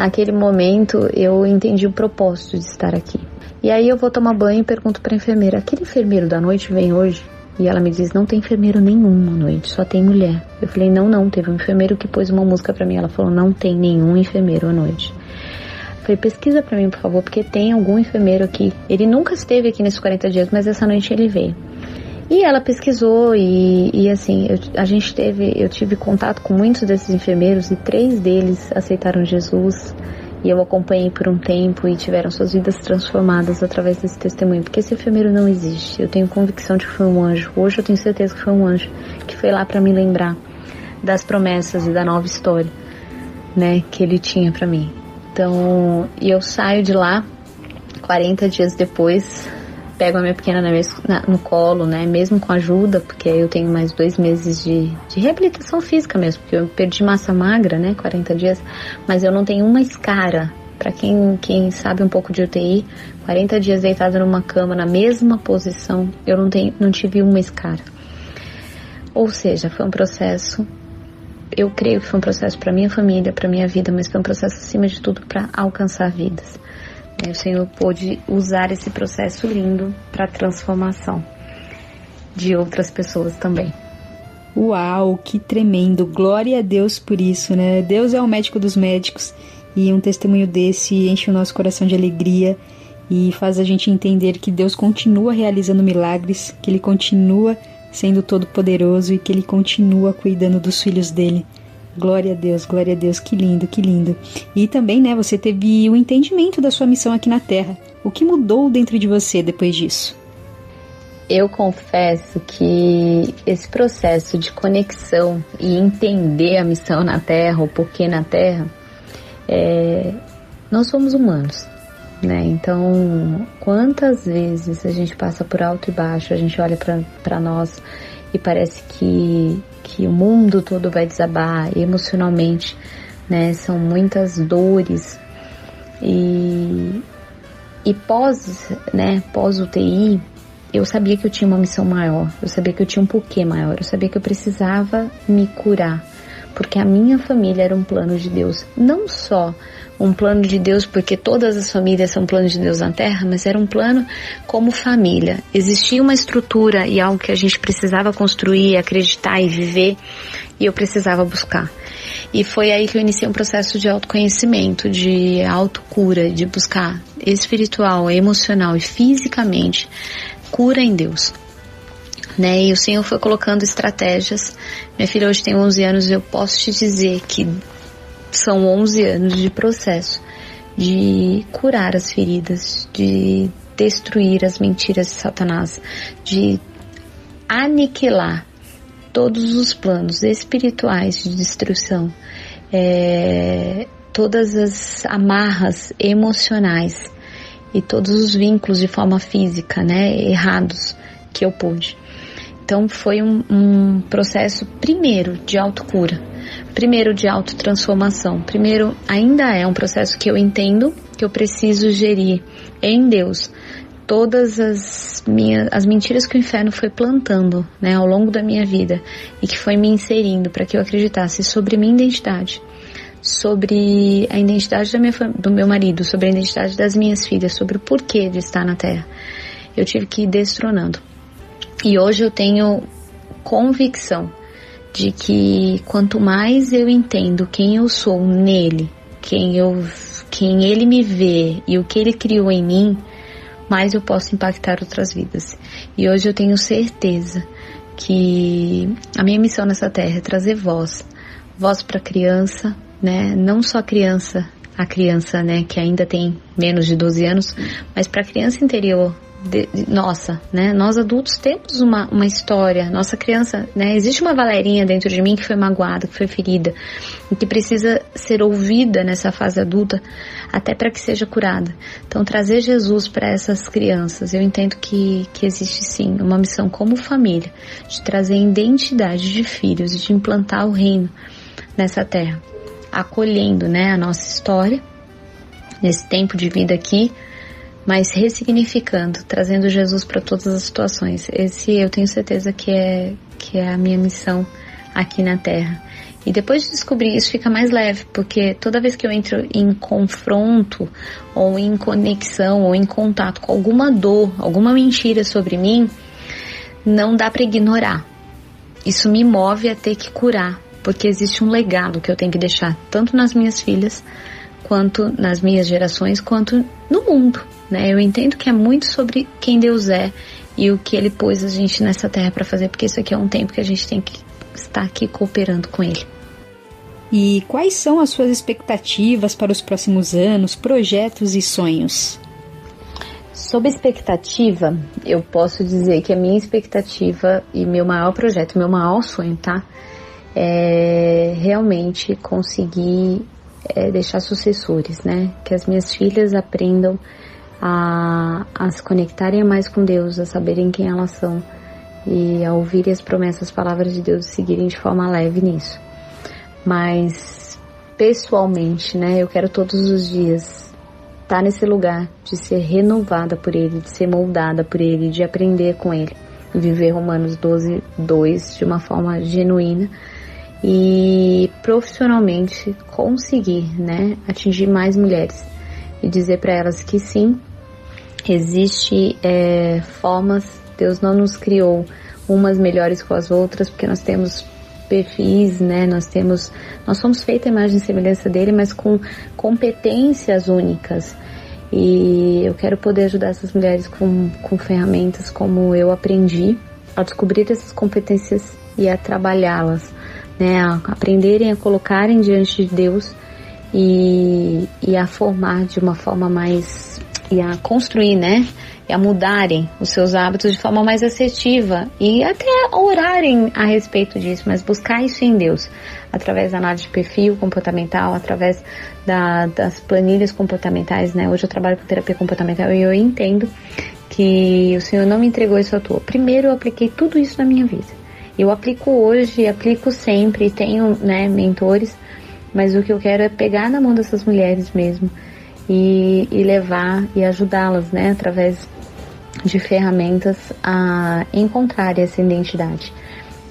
Naquele momento eu entendi o propósito de estar aqui. E aí eu vou tomar banho e pergunto para a enfermeira: aquele enfermeiro da noite vem hoje? E ela me diz: não tem enfermeiro nenhum à noite, só tem mulher. Eu falei: não, não, teve um enfermeiro que pôs uma música para mim. Ela falou: não tem nenhum enfermeiro à noite. Eu falei: pesquisa para mim, por favor, porque tem algum enfermeiro aqui. Ele nunca esteve aqui nesses 40 dias, mas essa noite ele veio. E ela pesquisou e, e assim, eu, a gente teve, eu tive contato com muitos desses enfermeiros e três deles aceitaram Jesus e eu acompanhei por um tempo e tiveram suas vidas transformadas através desse testemunho, porque esse enfermeiro não existe. Eu tenho convicção de que foi um anjo. Hoje eu tenho certeza que foi um anjo que foi lá para me lembrar das promessas e da nova história, né, que ele tinha para mim. Então, eu saio de lá 40 dias depois pego a minha pequena na, na, no colo, né? Mesmo com ajuda, porque eu tenho mais dois meses de, de reabilitação física mesmo, porque eu perdi massa magra, né? 40 dias, mas eu não tenho uma escara. Para quem, quem sabe um pouco de UTI, 40 dias deitada numa cama na mesma posição, eu não, tenho, não tive uma escara. Ou seja, foi um processo eu creio que foi um processo para minha família, para minha vida, mas foi um processo acima de tudo para alcançar vidas. O Senhor pôde usar esse processo lindo para transformação de outras pessoas também. Uau, que tremendo! Glória a Deus por isso, né? Deus é o médico dos médicos e um testemunho desse enche o nosso coração de alegria e faz a gente entender que Deus continua realizando milagres, que Ele continua sendo todo-poderoso e que Ele continua cuidando dos filhos dele. Glória a Deus, glória a Deus, que lindo, que lindo. E também, né, você teve o entendimento da sua missão aqui na Terra. O que mudou dentro de você depois disso? Eu confesso que esse processo de conexão e entender a missão na Terra, o porquê na Terra, é... nós somos humanos, né? Então, quantas vezes a gente passa por alto e baixo, a gente olha para nós e parece que que o mundo todo vai desabar emocionalmente, né? São muitas dores. E e pós, né, pós UTI, eu sabia que eu tinha uma missão maior, eu sabia que eu tinha um porquê maior, eu sabia que eu precisava me curar, porque a minha família era um plano de Deus, não só um plano de Deus, porque todas as famílias são planos de Deus na Terra, mas era um plano como família. Existia uma estrutura e algo que a gente precisava construir, acreditar e viver, e eu precisava buscar. E foi aí que eu iniciei um processo de autoconhecimento, de autocura, de buscar espiritual, emocional e fisicamente cura em Deus. Né? E o Senhor foi colocando estratégias. Minha filha hoje tem 11 anos e eu posso te dizer que são 11 anos de processo de curar as feridas, de destruir as mentiras de Satanás, de aniquilar todos os planos espirituais de destruição, é, todas as amarras emocionais e todos os vínculos de forma física, né, errados que eu pude. Então foi um, um processo primeiro de autocura, primeiro de autotransformação. Primeiro, ainda é um processo que eu entendo que eu preciso gerir em Deus todas as minhas as mentiras que o inferno foi plantando, né, ao longo da minha vida e que foi me inserindo para que eu acreditasse sobre minha identidade, sobre a identidade da minha, do meu marido, sobre a identidade das minhas filhas, sobre o porquê de estar na Terra. Eu tive que ir destronando. E hoje eu tenho convicção de que quanto mais eu entendo quem eu sou nele, quem eu quem ele me vê e o que ele criou em mim, mais eu posso impactar outras vidas. E hoje eu tenho certeza que a minha missão nessa terra é trazer voz, voz para criança, né? Não só a criança, a criança, né, que ainda tem menos de 12 anos, mas para a criança interior de, de, nossa, né? Nós adultos temos uma, uma história. Nossa criança, né? Existe uma Valerinha dentro de mim que foi magoada, que foi ferida e que precisa ser ouvida nessa fase adulta até para que seja curada. Então, trazer Jesus para essas crianças, eu entendo que, que existe sim uma missão como família de trazer identidade de filhos e de implantar o reino nessa terra, acolhendo, né? A nossa história nesse tempo de vida aqui mas ressignificando, trazendo Jesus para todas as situações. Esse eu tenho certeza que é que é a minha missão aqui na Terra. E depois de descobrir isso fica mais leve, porque toda vez que eu entro em confronto ou em conexão ou em contato com alguma dor, alguma mentira sobre mim, não dá para ignorar. Isso me move a ter que curar, porque existe um legado que eu tenho que deixar tanto nas minhas filhas, quanto nas minhas gerações, quanto no mundo. Né? Eu entendo que é muito sobre quem Deus é e o que Ele pôs a gente nessa terra para fazer, porque isso aqui é um tempo que a gente tem que estar aqui cooperando com Ele. E quais são as suas expectativas para os próximos anos, projetos e sonhos? Sob expectativa, eu posso dizer que a minha expectativa e meu maior projeto, meu maior sonho, tá? É realmente conseguir é, deixar sucessores, né? Que as minhas filhas aprendam a, a se conectarem mais com Deus, a saberem quem elas são e a ouvirem as promessas, as palavras de Deus seguirem de forma leve nisso. Mas pessoalmente, né, eu quero todos os dias estar nesse lugar de ser renovada por Ele, de ser moldada por Ele, de aprender com Ele, viver Romanos 12, 2 de uma forma genuína e profissionalmente conseguir, né, atingir mais mulheres e dizer para elas que sim, Existe é, formas, Deus não nos criou umas melhores com as outras, porque nós temos perfis, né? Nós temos, nós somos feitos a imagem e semelhança dele, mas com competências únicas. E eu quero poder ajudar essas mulheres com, com ferramentas como eu aprendi a descobrir essas competências e a trabalhá-las, né? A aprenderem a colocarem diante de Deus e, e a formar de uma forma mais e a construir, né? E a mudarem os seus hábitos de forma mais assertiva e até orarem a respeito disso, mas buscar isso em Deus, através da análise de perfil comportamental, através da, das planilhas comportamentais, né? Hoje eu trabalho com terapia comportamental e eu entendo que o Senhor não me entregou isso à toa. Primeiro eu apliquei tudo isso na minha vida. Eu aplico hoje, aplico sempre, tenho né, mentores, mas o que eu quero é pegar na mão dessas mulheres mesmo e, e levar e ajudá-las, né, através de ferramentas a encontrar essa identidade,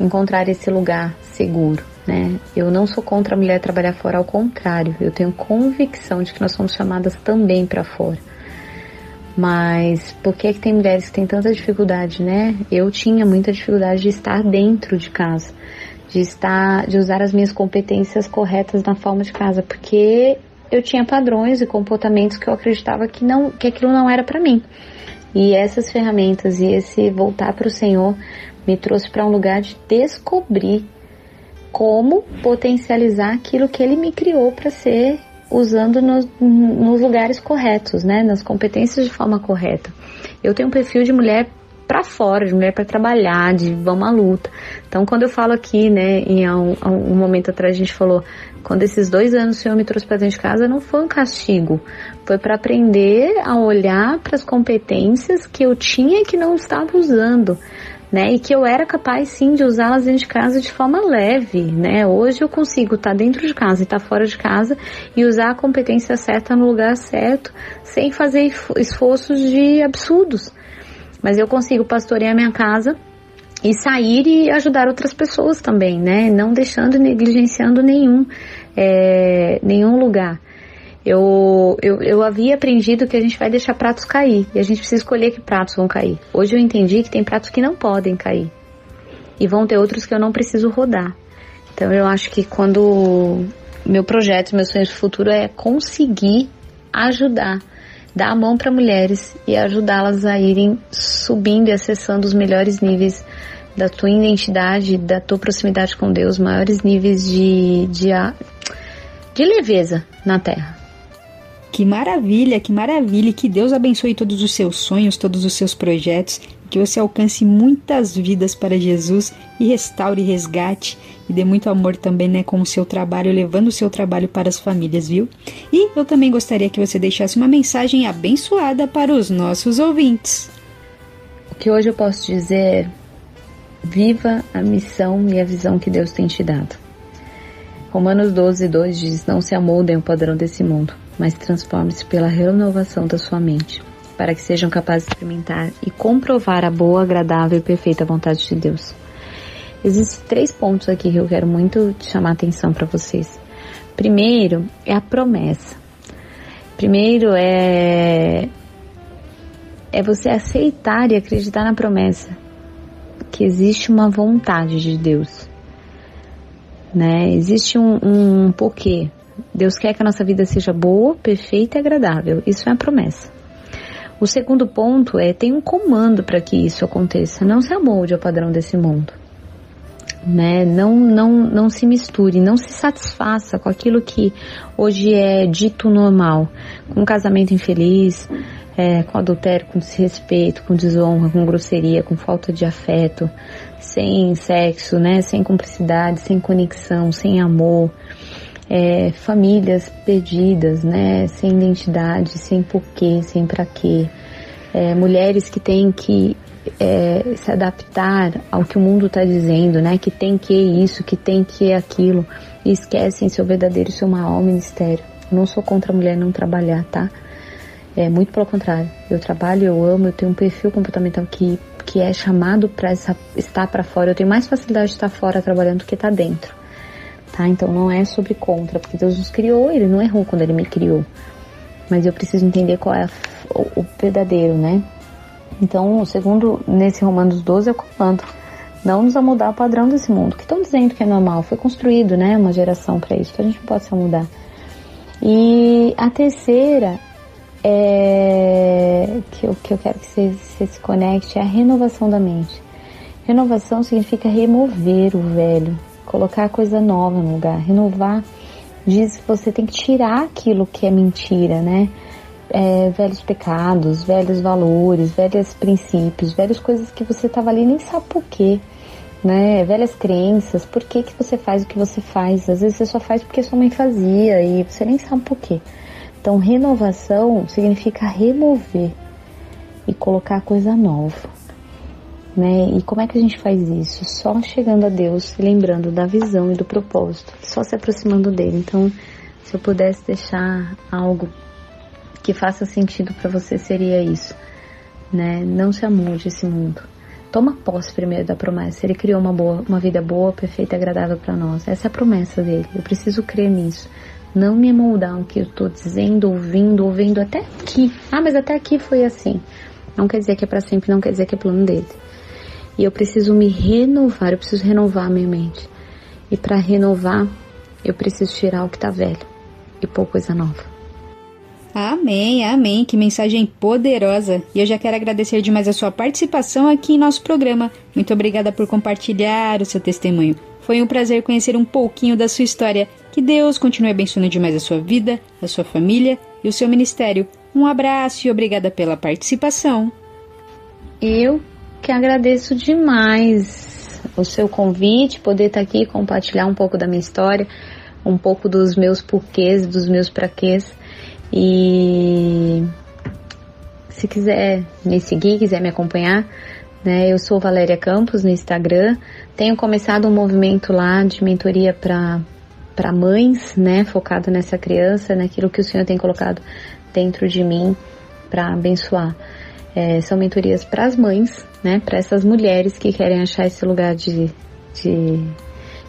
encontrar esse lugar seguro, né? Eu não sou contra a mulher trabalhar fora, ao contrário, eu tenho convicção de que nós somos chamadas também para fora. Mas por que, é que tem mulheres que têm tanta dificuldade, né? Eu tinha muita dificuldade de estar dentro de casa, de estar, de usar as minhas competências corretas na forma de casa, porque eu tinha padrões e comportamentos que eu acreditava que não que aquilo não era para mim. E essas ferramentas e esse voltar para o Senhor me trouxe para um lugar de descobrir como potencializar aquilo que Ele me criou para ser usando nos, nos lugares corretos, né, nas competências de forma correta. Eu tenho um perfil de mulher para fora, de mulher para trabalhar, de vamos à luta. Então, quando eu falo aqui, né, em um, um, momento atrás a gente falou, quando esses dois anos o Senhor me trouxe para dentro de casa, não foi um castigo, foi para aprender a olhar para as competências que eu tinha e que não estava usando. Né, e que eu era capaz sim de usá-las dentro de casa de forma leve, né? Hoje eu consigo estar tá dentro de casa e estar tá fora de casa e usar a competência certa no lugar certo, sem fazer esforços de absurdos, mas eu consigo pastorear minha casa e sair e ajudar outras pessoas também, né? Não deixando, negligenciando nenhum, é, nenhum lugar. Eu, eu, eu havia aprendido que a gente vai deixar pratos cair e a gente precisa escolher que pratos vão cair. Hoje eu entendi que tem pratos que não podem cair e vão ter outros que eu não preciso rodar. Então eu acho que quando meu projeto, meu sonho de futuro é conseguir ajudar, dar a mão para mulheres e ajudá-las a irem subindo e acessando os melhores níveis da tua identidade, da tua proximidade com Deus, maiores níveis de, de, de leveza na Terra. Que maravilha, que maravilha. Que Deus abençoe todos os seus sonhos, todos os seus projetos. Que você alcance muitas vidas para Jesus e restaure, resgate e dê muito amor também, né, com o seu trabalho, levando o seu trabalho para as famílias, viu? E eu também gostaria que você deixasse uma mensagem abençoada para os nossos ouvintes. O que hoje eu posso dizer é: viva a missão e a visão que Deus tem te dado. Romanos 12, 2 diz: Não se amoldem ao padrão desse mundo mas transforme-se pela renovação da sua mente, para que sejam capazes de experimentar e comprovar a boa, agradável e perfeita vontade de Deus. Existem três pontos aqui que eu quero muito chamar a atenção para vocês. Primeiro é a promessa. Primeiro é é você aceitar e acreditar na promessa que existe uma vontade de Deus, né? Existe um, um porquê, Deus quer que a nossa vida seja boa, perfeita e agradável. Isso é a promessa. O segundo ponto é tem um comando para que isso aconteça. Não se amolde ao padrão desse mundo. Né? Não, não, não se misture, não se satisfaça com aquilo que hoje é dito normal, com um casamento infeliz, é, com adultério, com desrespeito, com desonra, com grosseria, com falta de afeto, sem sexo, né? Sem cumplicidade, sem conexão, sem amor é, famílias perdidas, né, sem identidade, sem porquê, sem para quê, é, mulheres que têm que é, se adaptar ao que o mundo está dizendo, né, que tem que isso, que tem que aquilo, e esquecem seu verdadeiro seu maior ministério. Não sou contra a mulher não trabalhar, tá? É muito pelo contrário. Eu trabalho, eu amo, eu tenho um perfil comportamental que que é chamado para estar para fora. Eu tenho mais facilidade de estar fora trabalhando do que estar dentro tá? Então não é sobre contra, porque Deus nos criou, ele não errou quando ele me criou. Mas eu preciso entender qual é a, o, o, verdadeiro, né? Então, o segundo, nesse Romanos 12, é o comando. Não nos amoldar o padrão desse mundo, que estão dizendo que é normal. Foi construído, né? Uma geração para isso, então a gente não pode se mudar. E a terceira é que eu, que eu quero que você, você se conecte é a renovação da mente. Renovação significa remover o velho, colocar coisa nova no lugar, renovar. Diz que você tem que tirar aquilo que é mentira, né? É, velhos pecados, velhos valores, velhos princípios, velhas coisas que você estava ali nem sabe por quê, né? Velhas crenças, por que, que você faz o que você faz? Às vezes você só faz porque sua mãe fazia e você nem sabe por quê. Então, renovação significa remover e colocar coisa nova né? E como é que a gente faz isso? Só chegando a Deus, lembrando da visão e do propósito, só se aproximando dele. Então, se eu pudesse deixar algo que faça sentido para você, seria isso, né? Não se amude esse mundo. Toma posse primeiro da promessa. Ele criou uma boa, uma vida boa, perfeita agradável para nós. Essa é a promessa dele. Eu preciso crer nisso. Não me moldar o que eu estou dizendo, ouvindo, ouvindo até aqui. Ah, mas até aqui foi assim. Não quer dizer que é para sempre, não quer dizer que é plano dele. E eu preciso me renovar, eu preciso renovar a minha mente. E para renovar, eu preciso tirar o que está velho e pôr coisa nova. Amém, amém. Que mensagem poderosa. E eu já quero agradecer demais a sua participação aqui em nosso programa. Muito obrigada por compartilhar o seu testemunho. Foi um prazer conhecer um pouquinho da sua história. Que Deus continue abençoando demais a sua vida, a sua família e o seu ministério. Um abraço e obrigada pela participação. Eu que agradeço demais o seu convite, poder estar aqui compartilhar um pouco da minha história, um pouco dos meus porquês, dos meus praquês. E se quiser me seguir, quiser me acompanhar, né, eu sou Valéria Campos no Instagram. Tenho começado um movimento lá de mentoria para para mães, né, focado nessa criança, naquilo que o Senhor tem colocado dentro de mim para abençoar. É, são mentorias para as mães, né? Para essas mulheres que querem achar esse lugar de, de,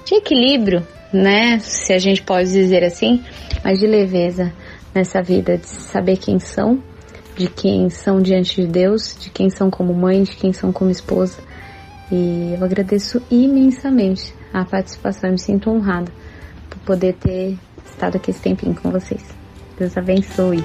de equilíbrio, né? Se a gente pode dizer assim, mas de leveza nessa vida, de saber quem são, de quem são diante de Deus, de quem são como mãe, de quem são como esposa. E eu agradeço imensamente a participação, eu me sinto honrada por poder ter estado aqui esse tempinho com vocês. Deus abençoe.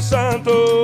Santo.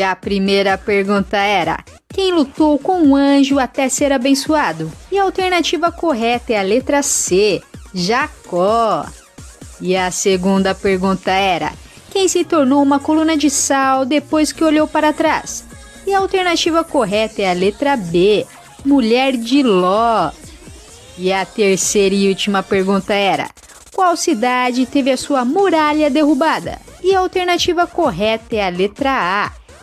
E a primeira pergunta era: quem lutou com um anjo até ser abençoado? E a alternativa correta é a letra C, Jacó. E a segunda pergunta era: quem se tornou uma coluna de sal depois que olhou para trás? E a alternativa correta é a letra B, mulher de Ló. E a terceira e última pergunta era: qual cidade teve a sua muralha derrubada? E a alternativa correta é a letra A,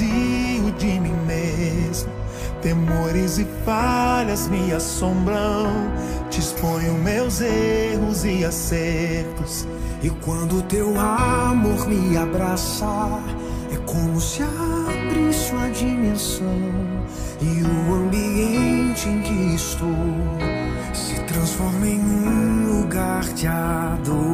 Me esvazio de mim mesmo. Temores e falhas me assombram. Te exponho meus erros e acertos. E quando teu amor me abraça, é como se abrisse uma dimensão. E o ambiente em que estou se transforma em um lugar de adoração.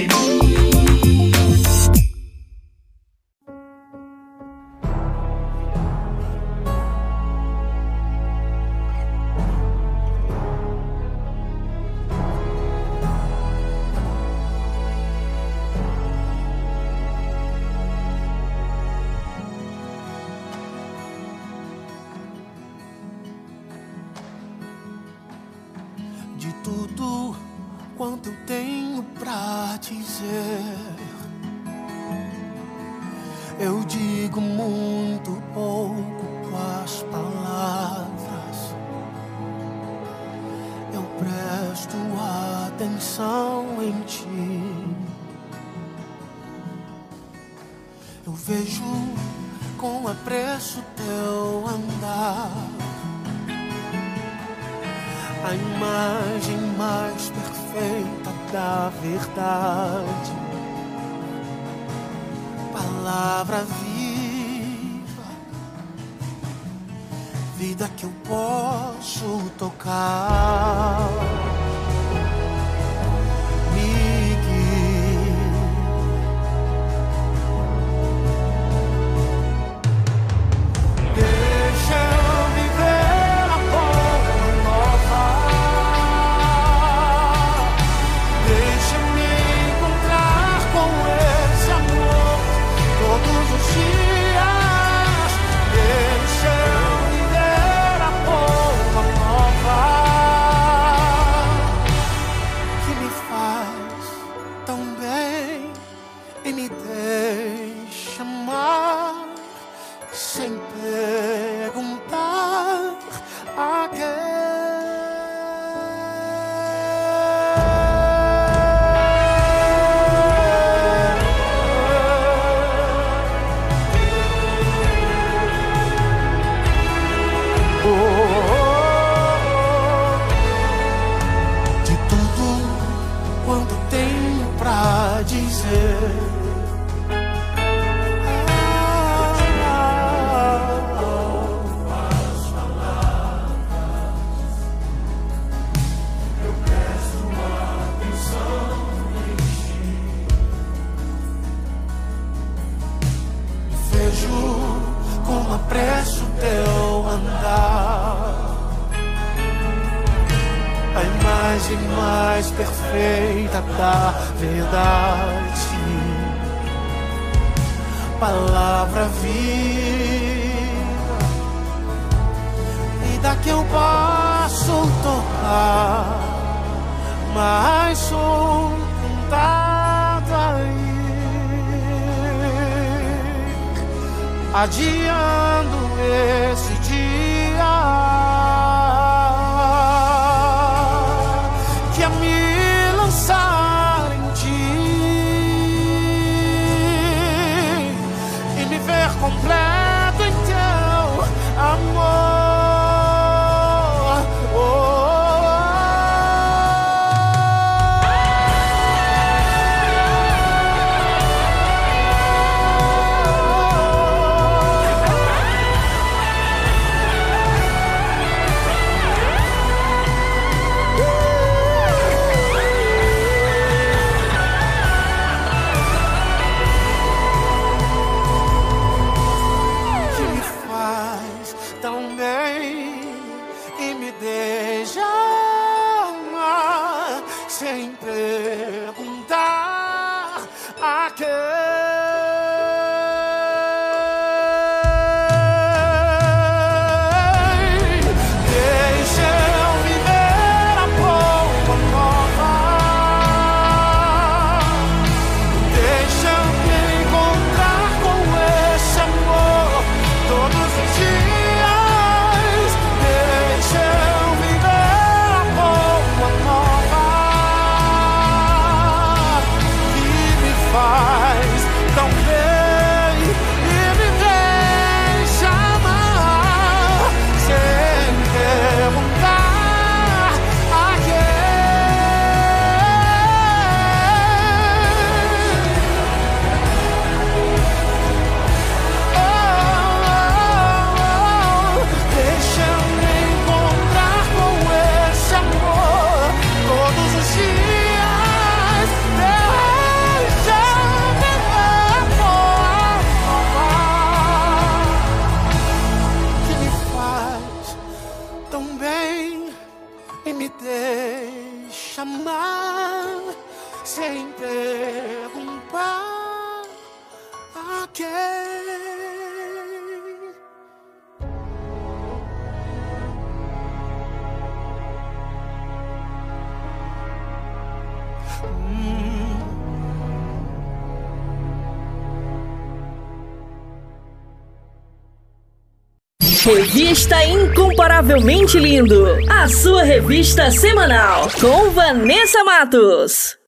Incomparavelmente Lindo, a sua revista semanal com Vanessa Matos.